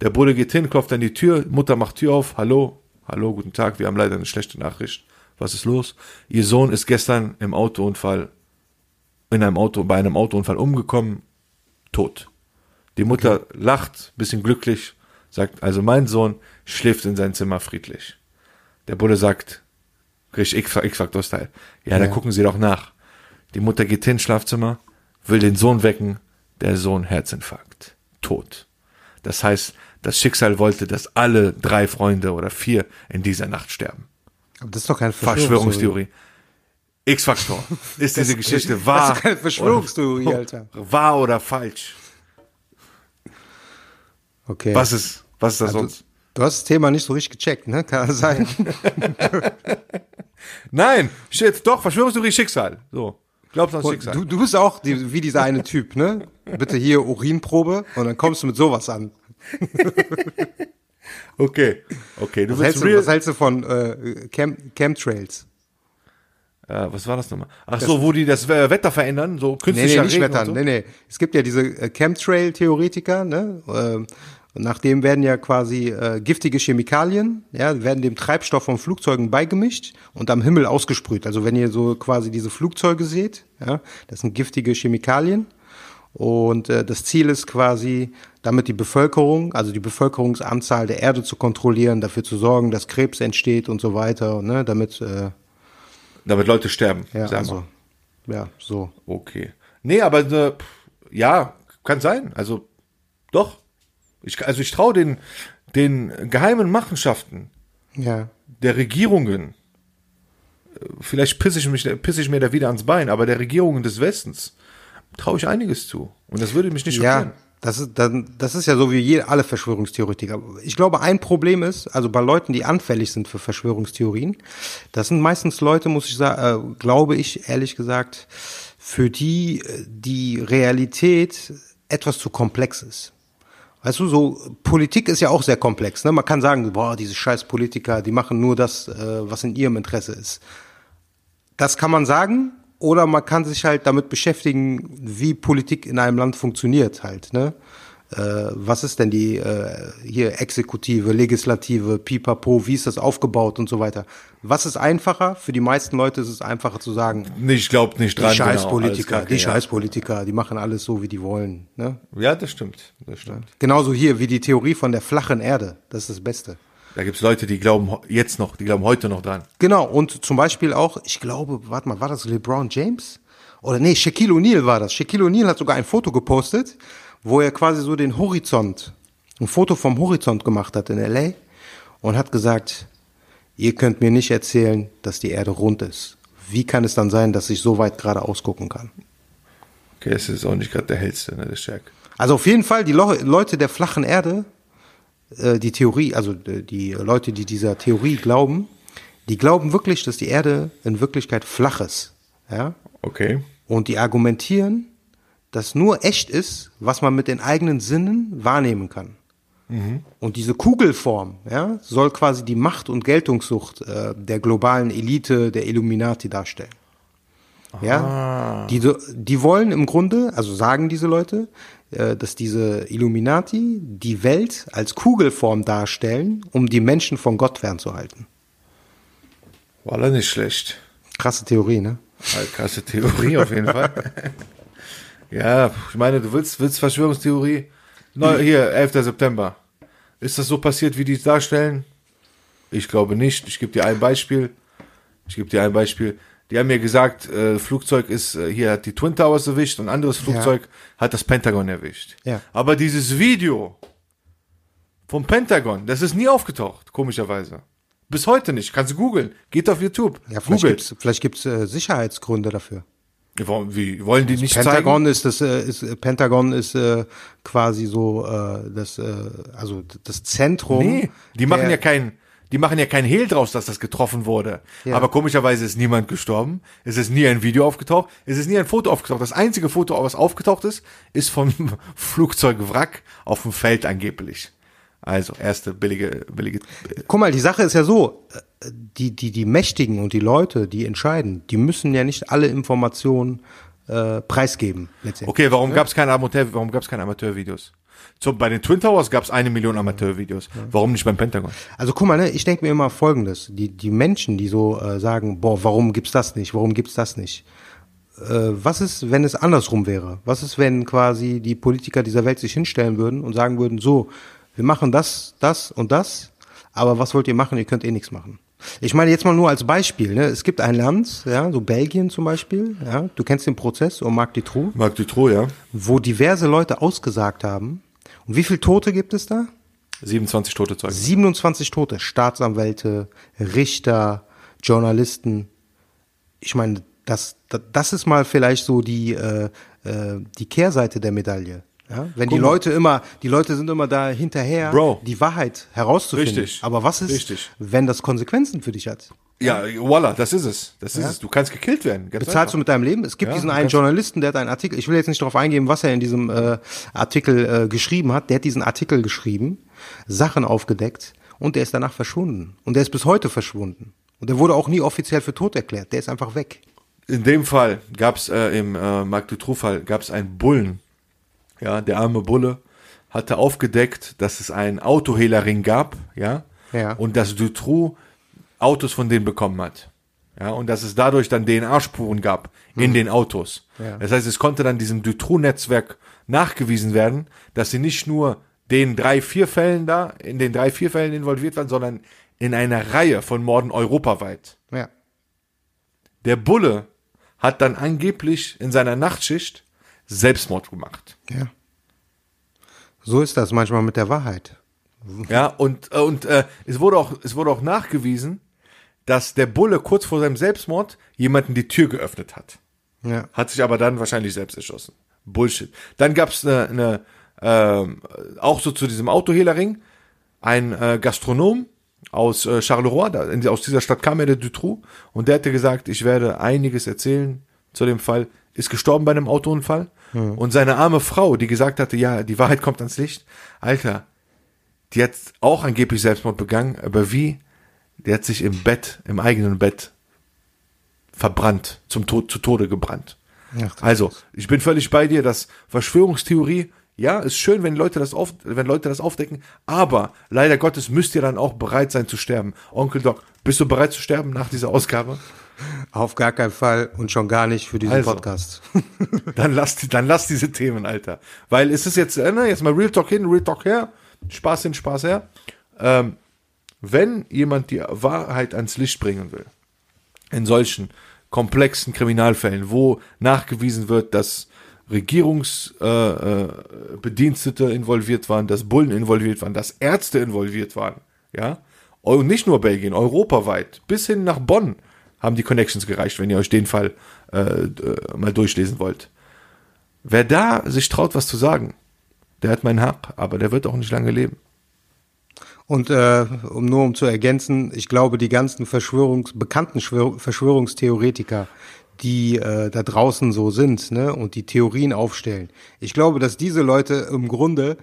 Der Bruder geht hin, klopft an die Tür, Mutter macht Tür auf, hallo, hallo, guten Tag, wir haben leider eine schlechte Nachricht. Was ist los? Ihr Sohn ist gestern im Autounfall, in einem Auto, bei einem Autounfall umgekommen, tot. Die Mutter lacht, bisschen glücklich, sagt, also mein Sohn schläft in sein Zimmer friedlich. Der Bulle sagt, richtig X-Faktor-Style. Ja, da Ja. gucken Sie doch nach. Die Mutter geht hin, Schlafzimmer, will den Sohn wecken, der Sohn Herzinfarkt, tot. Das heißt, das Schicksal wollte, dass alle drei Freunde oder vier in dieser Nacht sterben. Aber das ist doch keine Verschwörungstheorie. X-Faktor. Ist diese Geschichte Das wahr? ist keine Verschwörungstheorie, Alter. Wahr oder falsch? Okay. Was ist, was ist das Also, sonst? Du hast das Thema nicht so richtig gecheckt, ne? Kann sein? Nein, shit, doch, Verschwörungstheorie, Schicksal. So. Glaubst du an Schicksal? Du, du bist auch die, wie dieser eine Typ, ne? Bitte hier Urinprobe und dann kommst du mit sowas an. Okay, okay, du Was hältst du, was hältst du von äh, Cam, Chemtrails? äh, was war das nochmal? Ach so, wo die das äh, Wetter verändern, so Nee, künstlicher nee, nicht Regen Wettern. und so? Nee, nee. Es gibt ja diese äh, Chemtrail-Theoretiker, ne? Ähm, und nach dem werden ja quasi äh, giftige Chemikalien, ja, werden dem Treibstoff von Flugzeugen beigemischt und am Himmel ausgesprüht. Also wenn ihr so quasi diese Flugzeuge seht, ja, das sind giftige Chemikalien. Und äh, das Ziel ist quasi, damit die Bevölkerung, also die Bevölkerungsanzahl der Erde zu kontrollieren, dafür zu sorgen, dass Krebs entsteht und so weiter, ne, damit, äh, Damit Leute sterben, ja, also, ja, so. Okay. Nee, aber äh, ja, kann sein. Also doch. Ich, also ich traue den, den geheimen Machenschaften Ja. der Regierungen, äh, vielleicht pisse ich, mich, pisse ich mir da wieder ans Bein, aber der Regierungen des Westens traue ich einiges zu. Und das würde mich nicht schockieren. Ja, das ist, dann, das ist ja so wie jede, alle Verschwörungstheoretiker. Ich glaube, ein Problem ist, also bei Leuten, die anfällig sind für Verschwörungstheorien, das sind meistens Leute, muss ich sagen, äh, glaube ich, ehrlich gesagt, für die äh, die Realität etwas zu komplex ist. Weißt du, so Politik ist ja auch sehr komplex. Ne? Man kann sagen, boah, diese scheiß Politiker, die machen nur das, äh, was in ihrem Interesse ist. Das kann man sagen, oder man kann sich halt damit beschäftigen, wie Politik in einem Land funktioniert halt. Ne? Äh, was ist denn die äh, hier Exekutive, Legislative, Pipapo, wie ist das aufgebaut und so weiter. Was ist einfacher? Für die meisten Leute ist es einfacher zu sagen, ich glaube nicht dran. die genau, Scheißpolitiker, alles kacke, die. Scheißpolitiker, die machen alles so, wie die wollen. Ne? Ja, das stimmt. Das stimmt. Genauso hier wie die Theorie von der flachen Erde. Das ist das Beste. Da gibt's Leute, die glauben jetzt noch, die glauben heute noch dran. Genau, und zum Beispiel auch, ich glaube, warte mal, war das LeBron James? Oder nee, Shaquille O'Neal war das. Shaquille O'Neal hat sogar ein Foto gepostet, wo er quasi so den Horizont, ein Foto vom Horizont gemacht hat in L.A. und hat gesagt, ihr könnt mir nicht erzählen, dass die Erde rund ist. Wie kann es dann sein, dass ich so weit gerade ausgucken kann? Okay, es ist auch nicht gerade der hellste, ne, der Shaq. Also auf jeden Fall, die Leute der flachen Erde, äh, die Theorie, also äh, die Leute, die dieser Theorie glauben, die glauben wirklich, dass die Erde in Wirklichkeit flach ist. Ja? Okay. Und die argumentieren, dass nur echt ist, was man mit den eigenen Sinnen wahrnehmen kann. Und diese Kugelform ja, soll quasi die Macht- und Geltungssucht äh, der globalen Elite, der Illuminati darstellen. Ja, die, die wollen im Grunde, also sagen diese Leute, äh, dass diese Illuminati die Welt als Kugelform darstellen, um die Menschen von Gott fernzuhalten. War nicht schlecht. Krasse Theorie, ne? Krasse Theorie auf jeden Fall. ja, ich meine, du willst, willst Verschwörungstheorie? Neu, hier, 11. September. Ist das so passiert, wie die es darstellen? Ich glaube nicht. Ich gebe dir ein Beispiel. Ich gebe dir ein Beispiel. Die haben mir gesagt, äh, Flugzeug ist, äh, hier hat die Twin Towers erwischt und ein anderes Flugzeug hat das Pentagon erwischt. Ja. Aber dieses Video vom Pentagon, das ist nie aufgetaucht, komischerweise. Bis heute nicht. Kannst du googeln. Geht auf YouTube. Ja, vielleicht gibt's vielleicht gibt's äh, Sicherheitsgründe dafür. Wie, wollen die nicht zeigen? Pentagon ist das äh, ist äh, Pentagon ist äh, quasi so äh, das äh, also das Zentrum. Nee, die machen ja kein, die machen ja kein Hehl draus, dass das getroffen wurde. Ja. Aber komischerweise ist niemand gestorben. Es ist nie ein Video aufgetaucht. Es ist nie ein Foto aufgetaucht. Das einzige Foto, was aufgetaucht ist, ist vom Flugzeugwrack auf dem Feld angeblich. Also erste billige, billige. Guck mal, die Sache ist ja so, äh, die die die Mächtigen und die Leute, die entscheiden, die müssen ja nicht alle Informationen äh, preisgeben. Okay, warum keine Amateur, warum gab's keine Amateurvideos? So, bei den Twin Towers gab's eine Million Amateurvideos. Warum nicht beim Pentagon? Also guck mal, ne, ich denke mir immer Folgendes: Die die Menschen, die so äh, sagen, boah, warum gibt's das nicht? Warum gibt's das nicht? Äh, was ist, wenn es andersrum wäre? Was ist, wenn quasi die Politiker dieser Welt sich hinstellen würden und sagen würden, so, wir machen das, das und das, aber was wollt ihr machen? Ihr könnt eh nichts machen. Ich meine jetzt mal nur als Beispiel, ne? Es gibt ein Land, ja, so Belgien zum Beispiel, ja, du kennst den Prozess um Marc Dutroux, Marc Dutroux, ja. wo diverse Leute ausgesagt haben. Und wie viele Tote gibt es da? 27 tote Zeugen. 27 Tote, Staatsanwälte, Richter, Journalisten. Ich meine, das, das, ist mal vielleicht so die, äh, äh, die Kehrseite der Medaille. Ja? Wenn die Guck mal. Leute immer, die Leute sind immer da hinterher, Bro. die Wahrheit herauszufinden. Richtig. Aber was ist, Richtig. wenn das Konsequenzen für dich hat? Ja, voila, das ist es. Das ist es. Du kannst gekillt werden. Ganz Bezahlst du mit deinem Leben? Es gibt Ja, diesen einen Journalisten, der hat einen Artikel, ich will jetzt nicht darauf eingehen, was er in diesem äh, Artikel äh, geschrieben hat, der hat diesen Artikel geschrieben, Sachen aufgedeckt und der ist danach verschwunden. Und der ist bis heute verschwunden. Und der wurde auch nie offiziell für tot erklärt. Der ist einfach weg. In dem Fall gab's äh, im äh, Marc Dutroux-Fall gab's einen Bullen. Ja, der arme Bulle hatte aufgedeckt, dass es einen Autohehlerring gab, ja, Ja. und dass Dutroux Autos von denen bekommen hat. Ja, und dass es dadurch dann DNA-Spuren gab in den Autos. Ja. Das heißt, es konnte dann diesem Dutroux-Netzwerk nachgewiesen werden, dass sie nicht nur den drei, vier Fällen da, in den drei, vier Fällen involviert waren, sondern in einer Reihe von Morden europaweit. Ja. Der Bulle hat dann angeblich in seiner Nachtschicht Selbstmord gemacht. Ja. So ist das manchmal mit der Wahrheit. Ja, und, äh, und äh, es, wurde auch, es wurde auch nachgewiesen, dass der Bulle kurz vor seinem Selbstmord jemanden die Tür geöffnet hat. Ja. Hat sich aber dann wahrscheinlich selbst erschossen. Bullshit. Dann gab's eine, eine ähm, auch so zu diesem Autohehlerring, ein äh, Gastronom aus äh, Charleroi, da, in, aus dieser Stadt kam er, der Dutroux, und der hatte gesagt, ich werde einiges erzählen zu dem Fall, ist gestorben bei einem Autounfall. Und seine arme Frau, die gesagt hatte, ja, die Wahrheit kommt ans Licht, Alter, die hat auch angeblich Selbstmord begangen, aber wie? Der hat sich im Bett, im eigenen Bett verbrannt, zum Tod, zu Tode gebrannt. Ach, also, ich bin völlig bei dir, dass Verschwörungstheorie, ja, ist schön, wenn Leute das auf, wenn Leute das aufdecken, aber leider Gottes müsst ihr dann auch bereit sein zu sterben. Onkel Doc, bist du bereit zu sterben nach dieser Ausgabe? Auf gar keinen Fall und schon gar nicht für diesen Also. Podcast. Dann lass, dann lass diese Themen, Alter. Weil es ist jetzt, äh, ne, jetzt mal Real Talk hin, Real Talk her, Spaß hin, Spaß her. Ähm, wenn jemand die Wahrheit ans Licht bringen will, in solchen komplexen Kriminalfällen, wo nachgewiesen wird, dass Regierungsbedienstete äh, äh, involviert waren, dass Bullen involviert waren, dass Ärzte involviert waren, ja, und nicht nur Belgien, europaweit, bis hin nach Bonn haben die Connections gereicht, wenn ihr euch den Fall äh, äh, mal durchlesen wollt. Wer da sich traut, was zu sagen, der hat mein Hab, aber der wird auch nicht lange leben. Und äh, um nur um zu ergänzen, ich glaube, die ganzen Verschwörungs bekannten Schwör Verschwörungstheoretiker, die äh, da draußen so sind, ne, und die Theorien aufstellen, ich glaube, dass diese Leute im Grunde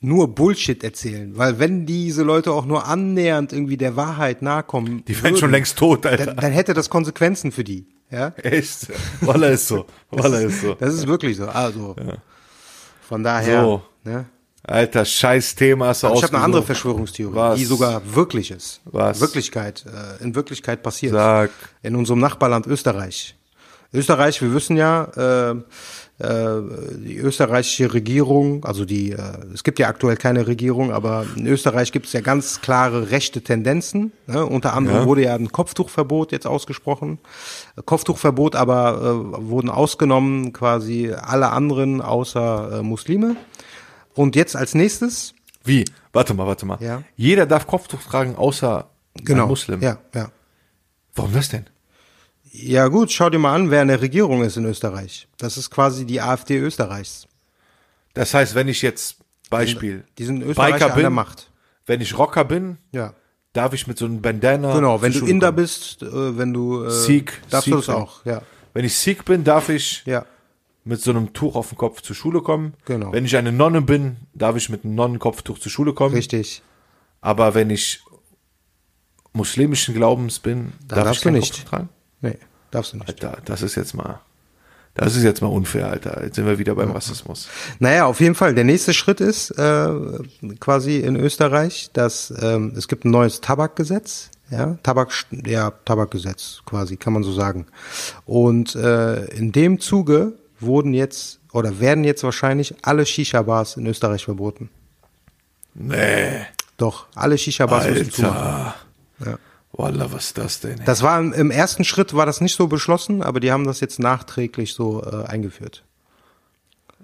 nur Bullshit erzählen, weil wenn diese Leute auch nur annähernd irgendwie der Wahrheit nahe kommen, Die wären schon längst tot, Alter. dann, dann hätte das Konsequenzen für die, ja. Echt? Walla ist so. Walla ist so. Das ist wirklich so. Also von daher, So. ne? Alter, scheiß Thema hast du Ich habe eine andere. Verschwörungstheorie, Was? die sogar wirklich ist. Was? Wirklichkeit, äh, in Wirklichkeit passiert. Sag. In unserem Nachbarland Österreich. Österreich, wir wissen ja, äh, die österreichische Regierung, also die, äh, es gibt ja aktuell keine Regierung, aber in Österreich gibt es ja ganz klare rechte Tendenzen. Ne? Unter anderem Ja. wurde ja ein Kopftuchverbot jetzt ausgesprochen. Kopftuchverbot aber äh, wurden ausgenommen quasi alle anderen außer äh, Muslime. Und jetzt als nächstes, Wie? Warte mal, warte mal. Ja. Jeder darf Kopftuch tragen, außer genau, Muslim. ja, ja. Warum das denn? Ja gut, schau dir mal an, wer in der Regierung ist in Österreich. Das ist quasi die AfD Österreichs. Das heißt, wenn ich jetzt, Beispiel, Die sind Österreicher Biker an der bin, Macht. wenn ich Rocker bin, Ja. darf ich mit so einem Bandana. Genau, wenn du Inder kommen. bist, äh, wenn du äh, Sikh, darfst du das bin. auch, ja. Wenn ich Sikh bin, darf ich Ja. mit so einem Tuch auf dem Kopf zur Schule kommen. Genau. Wenn ich eine Nonne bin, darf ich mit einem Nonnenkopftuch zur Schule kommen. Richtig. Aber wenn ich muslimischen Glaubens bin, Da darf darfst ich du kein nicht. Kopftuch tragen? Nee, darfst du nicht. Alter, das ist jetzt mal, das ist jetzt mal unfair, Alter. Jetzt sind wir wieder beim Rassismus. Naja, auf jeden Fall. Der nächste Schritt ist äh, quasi in Österreich, dass ähm, es gibt ein neues Tabakgesetz. Ja, Tabak, ja, Tabakgesetz quasi, kann man so sagen. Und äh, in dem Zuge wurden jetzt oder werden jetzt wahrscheinlich alle Shisha-Bars in Österreich verboten. Nee, Doch, alle Shisha-Bars müssen zumachen. Ja. Wallah, was ist das denn? ey? Das war im, im ersten Schritt war das nicht so beschlossen, aber die haben das jetzt nachträglich so äh, eingeführt.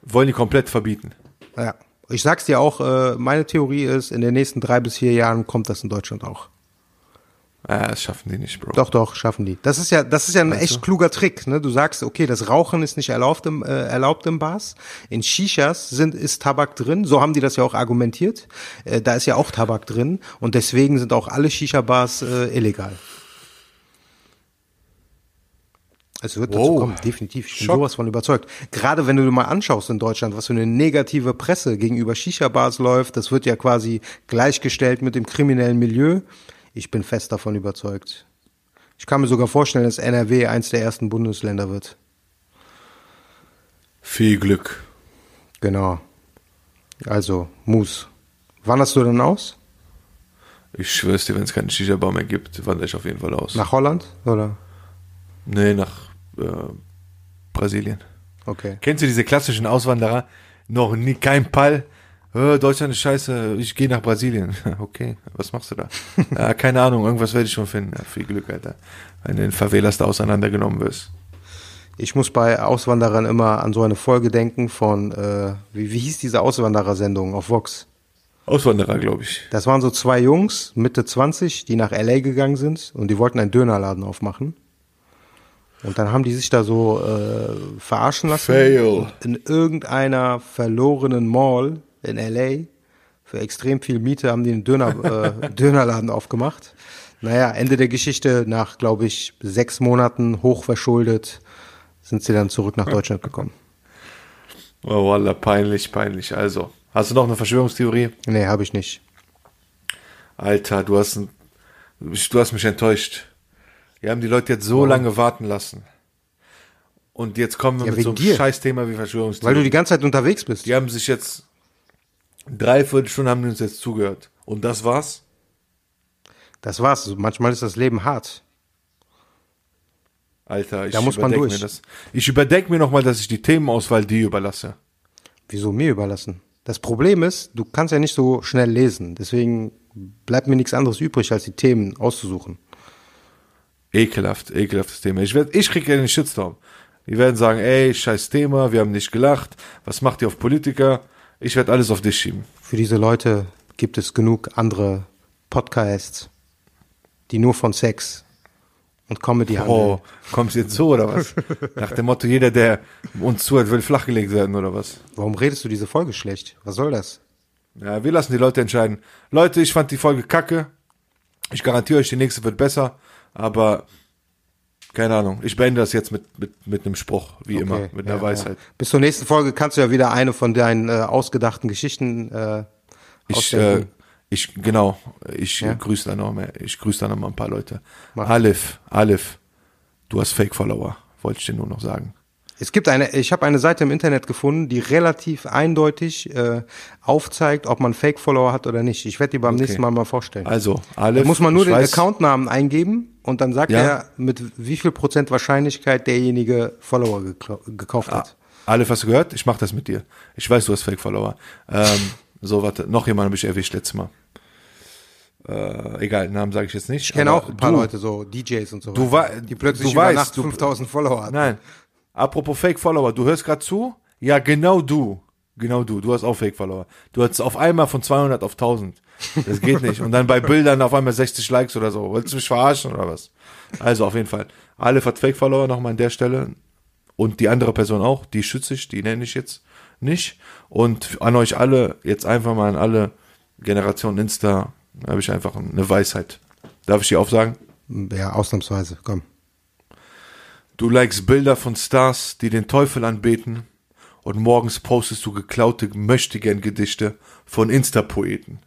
Wollen die komplett verbieten? Ja. Ich sag's dir auch, äh, meine Theorie ist, in den nächsten drei bis vier Jahren kommt das in Deutschland auch. Ah, das schaffen die nicht, Bro. Doch, doch, schaffen die. Das ist ja, das ist ja ein Meinst echt du? kluger Trick. Ne? Du sagst, okay, das Rauchen ist nicht erlaubt im, äh, erlaubt im Bars. In Shishas sind, ist Tabak drin. So haben die das ja auch argumentiert. Äh, da ist ja auch Tabak drin. Und deswegen sind auch alle Shisha-Bars äh, illegal. Es wird dazu Wow. kommen, definitiv. Ich bin Schock. sowas von überzeugt. Gerade wenn du dir mal anschaust in Deutschland, was für eine negative Presse gegenüber Shisha-Bars läuft, das wird ja quasi gleichgestellt mit dem kriminellen Milieu. Ich bin fest davon überzeugt. Ich kann mir sogar vorstellen, dass NRW eins der ersten Bundesländer wird. Viel Glück. Genau. Also, Mus. Wanderst du denn aus? Ich schwör's dir, wenn es keinen Shisha-Bar mehr gibt, wandere ich auf jeden Fall aus. Nach Holland? Oder? Nee, nach äh, Brasilien. Okay. Kennst du diese klassischen Auswanderer? Noch nie, kein Pall. Deutschland ist scheiße, ich gehe nach Brasilien. Okay, was machst du da? ja, keine Ahnung, irgendwas werde ich schon finden. Ja, viel Glück, Alter. Wenn du in Favelas da auseinandergenommen wirst. Ich muss bei Auswanderern immer an so eine Folge denken von, äh, wie, wie hieß diese Auswanderersendung auf Vox? Auswanderer, glaube ich. Das waren so zwei Jungs, Mitte 20, die nach LA gegangen sind und die wollten einen Dönerladen aufmachen. Und dann haben die sich da so äh, verarschen lassen. Fail. In irgendeiner verlorenen Mall in LA für extrem viel Miete haben die einen Döner, äh, Dönerladen aufgemacht. Naja, Ende der Geschichte, nach, glaube ich, sechs Monaten hochverschuldet, sind sie dann zurück nach Deutschland gekommen. Oh, Wallah, peinlich, peinlich. Also, hast du noch eine Verschwörungstheorie? Nee, habe ich nicht. Alter, du hast, ein, du hast mich enttäuscht. Wir haben die Leute jetzt so lange warten lassen. Und jetzt kommen wir Ja, mit so einem dir. Scheißthema wie Weil Verschwörungstheorie. du die ganze Zeit unterwegs bist. die haben sich jetzt dreiviertel Stunden haben die uns jetzt zugehört. Und das war's? Das war's. Manchmal ist das Leben hart. Alter, ich Da muss man durch. mir das. Ich überdenke mir nochmal, dass ich die Themenauswahl dir überlasse. Wieso mir überlassen? Das Problem ist, du kannst ja nicht so schnell lesen. Deswegen bleibt mir nichts anderes übrig, als die Themen auszusuchen. Ekelhaft, ekelhaftes Thema. Ich, werd, ich krieg ja den Shitstorm. Die werden sagen, ey, scheiß Thema, wir haben nicht gelacht. Was macht ihr auf Politiker? Ich werde alles auf dich schieben. Für diese Leute gibt es genug andere Podcasts, die nur von Sex und Comedy handeln. Oh, kommst du jetzt so oder was? Nach dem Motto, jeder, der uns zuhört, will flachgelegt werden oder was? Warum redest du diese Folge schlecht? Was soll das? Ja, wir lassen die Leute entscheiden. Leute, ich fand die Folge kacke. Ich garantiere euch, die nächste wird besser. Aber keine Ahnung. Ich beende das jetzt mit, mit, mit einem Spruch, wie immer, Okay, mit ja, einer Weisheit. Ja. Bis zur nächsten Folge kannst du ja wieder eine von deinen äh, ausgedachten Geschichten äh, Ich, äh, ich, genau, ich Ja? grüße da noch mehr, ich grüße da noch mal ein paar Leute. Mach. Alif, Alif, du hast Fake-Follower, wollte ich dir nur noch sagen. Es gibt eine, ich habe eine Seite im Internet gefunden, die relativ eindeutig äh, aufzeigt, ob man Fake-Follower hat oder nicht. Ich werde die beim nächsten Mal mal vorstellen. Also, Alif, da muss man nur den weiß- Accountnamen eingeben und dann sagt Ja. er, mit wie viel Prozent Wahrscheinlichkeit derjenige Follower gekauft hat. Alif, hast du gehört? Ich mach das mit dir. Ich weiß, du hast Fake-Follower. Ähm, so, warte, noch jemand habe ich erwischt letztes Mal. Äh, egal, Namen sage ich jetzt nicht. Ich kenne auch ein paar du, Leute, so DJs und so. Du wei- die plötzlich du über weißt, Nacht du- 5000 Follower hatten. Nein. Apropos Fake-Follower, du hörst gerade zu? Ja, genau du. Genau du. Du hast auch Fake-Follower. Du hast auf einmal von 200 auf 1000. Das geht nicht. Und dann bei Bildern auf einmal 60 Likes oder so. Wolltest du mich verarschen oder was? Also auf jeden Fall. Hat Fake-Follower nochmal an der Stelle. Und die andere Person auch. Die schütze ich. Die nenne ich jetzt nicht. Und an euch alle, jetzt einfach mal an alle Generationen Insta, habe ich einfach eine Weisheit. Darf ich die aufsagen? Ja, ausnahmsweise, komm. Du likest Bilder von Stars, die den Teufel anbeten und morgens postest du geklaute Möchtegern-Gedichte von Insta-Poeten.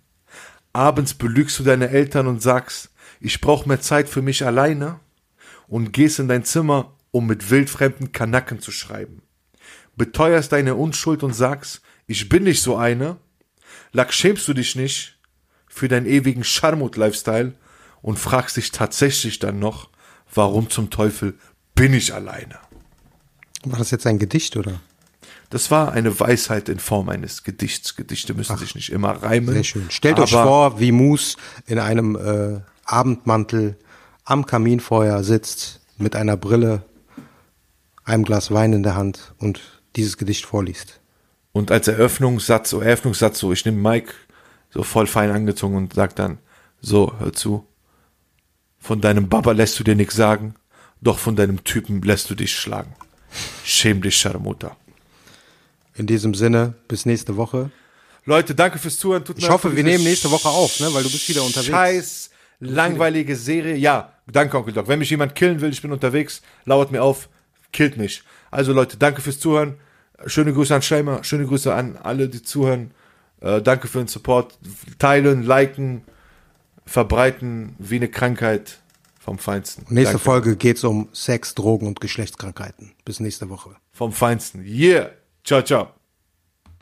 Abends belügst du deine Eltern und sagst, ich brauche mehr Zeit für mich alleine und gehst in dein Zimmer, um mit wildfremden Kanacken zu schreiben. Beteuerst deine Unschuld und sagst, ich bin nicht so eine. Lack schämst du dich nicht für deinen ewigen Scharmut-Lifestyle und fragst dich tatsächlich dann noch, warum zum Teufel bin ich alleine? War das jetzt ein Gedicht, oder? Das war eine Weisheit in Form eines Gedichts. Gedichte müssen sich nicht immer reimen. Sehr schön. Stellt euch vor, wie Mus in einem äh, Abendmantel am Kaminfeuer sitzt, mit einer Brille, einem Glas Wein in der Hand und dieses Gedicht vorliest. Und als Eröffnungssatz, so Eröffnungssatz, so, ich nehme Mike so voll fein angezogen und sag dann, so, hör zu. Von deinem Baba lässt du dir nichts sagen, doch von deinem Typen lässt du dich schlagen. Schäm dich, Scharmutter. In diesem Sinne, bis nächste Woche. Leute, danke fürs Zuhören. Tut Ich hoffe, wir nehmen nächste Woche auf, ne, weil du bist wieder unterwegs. Scheiß langweilige Serie. Ja, danke, Onkel Doc. Wenn mich jemand killen will, ich bin unterwegs, lauert mir auf, killt mich. Also Leute, danke fürs Zuhören. Schöne Grüße an Schleimer, schöne Grüße an alle, die zuhören. Äh, danke für den Support. Teilen, liken, verbreiten wie eine Krankheit vom Feinsten. Nächste danke. Folge geht's um Sex, Drogen und Geschlechtskrankheiten. Bis nächste Woche. Vom Feinsten. Yeah. Ciao, ciao.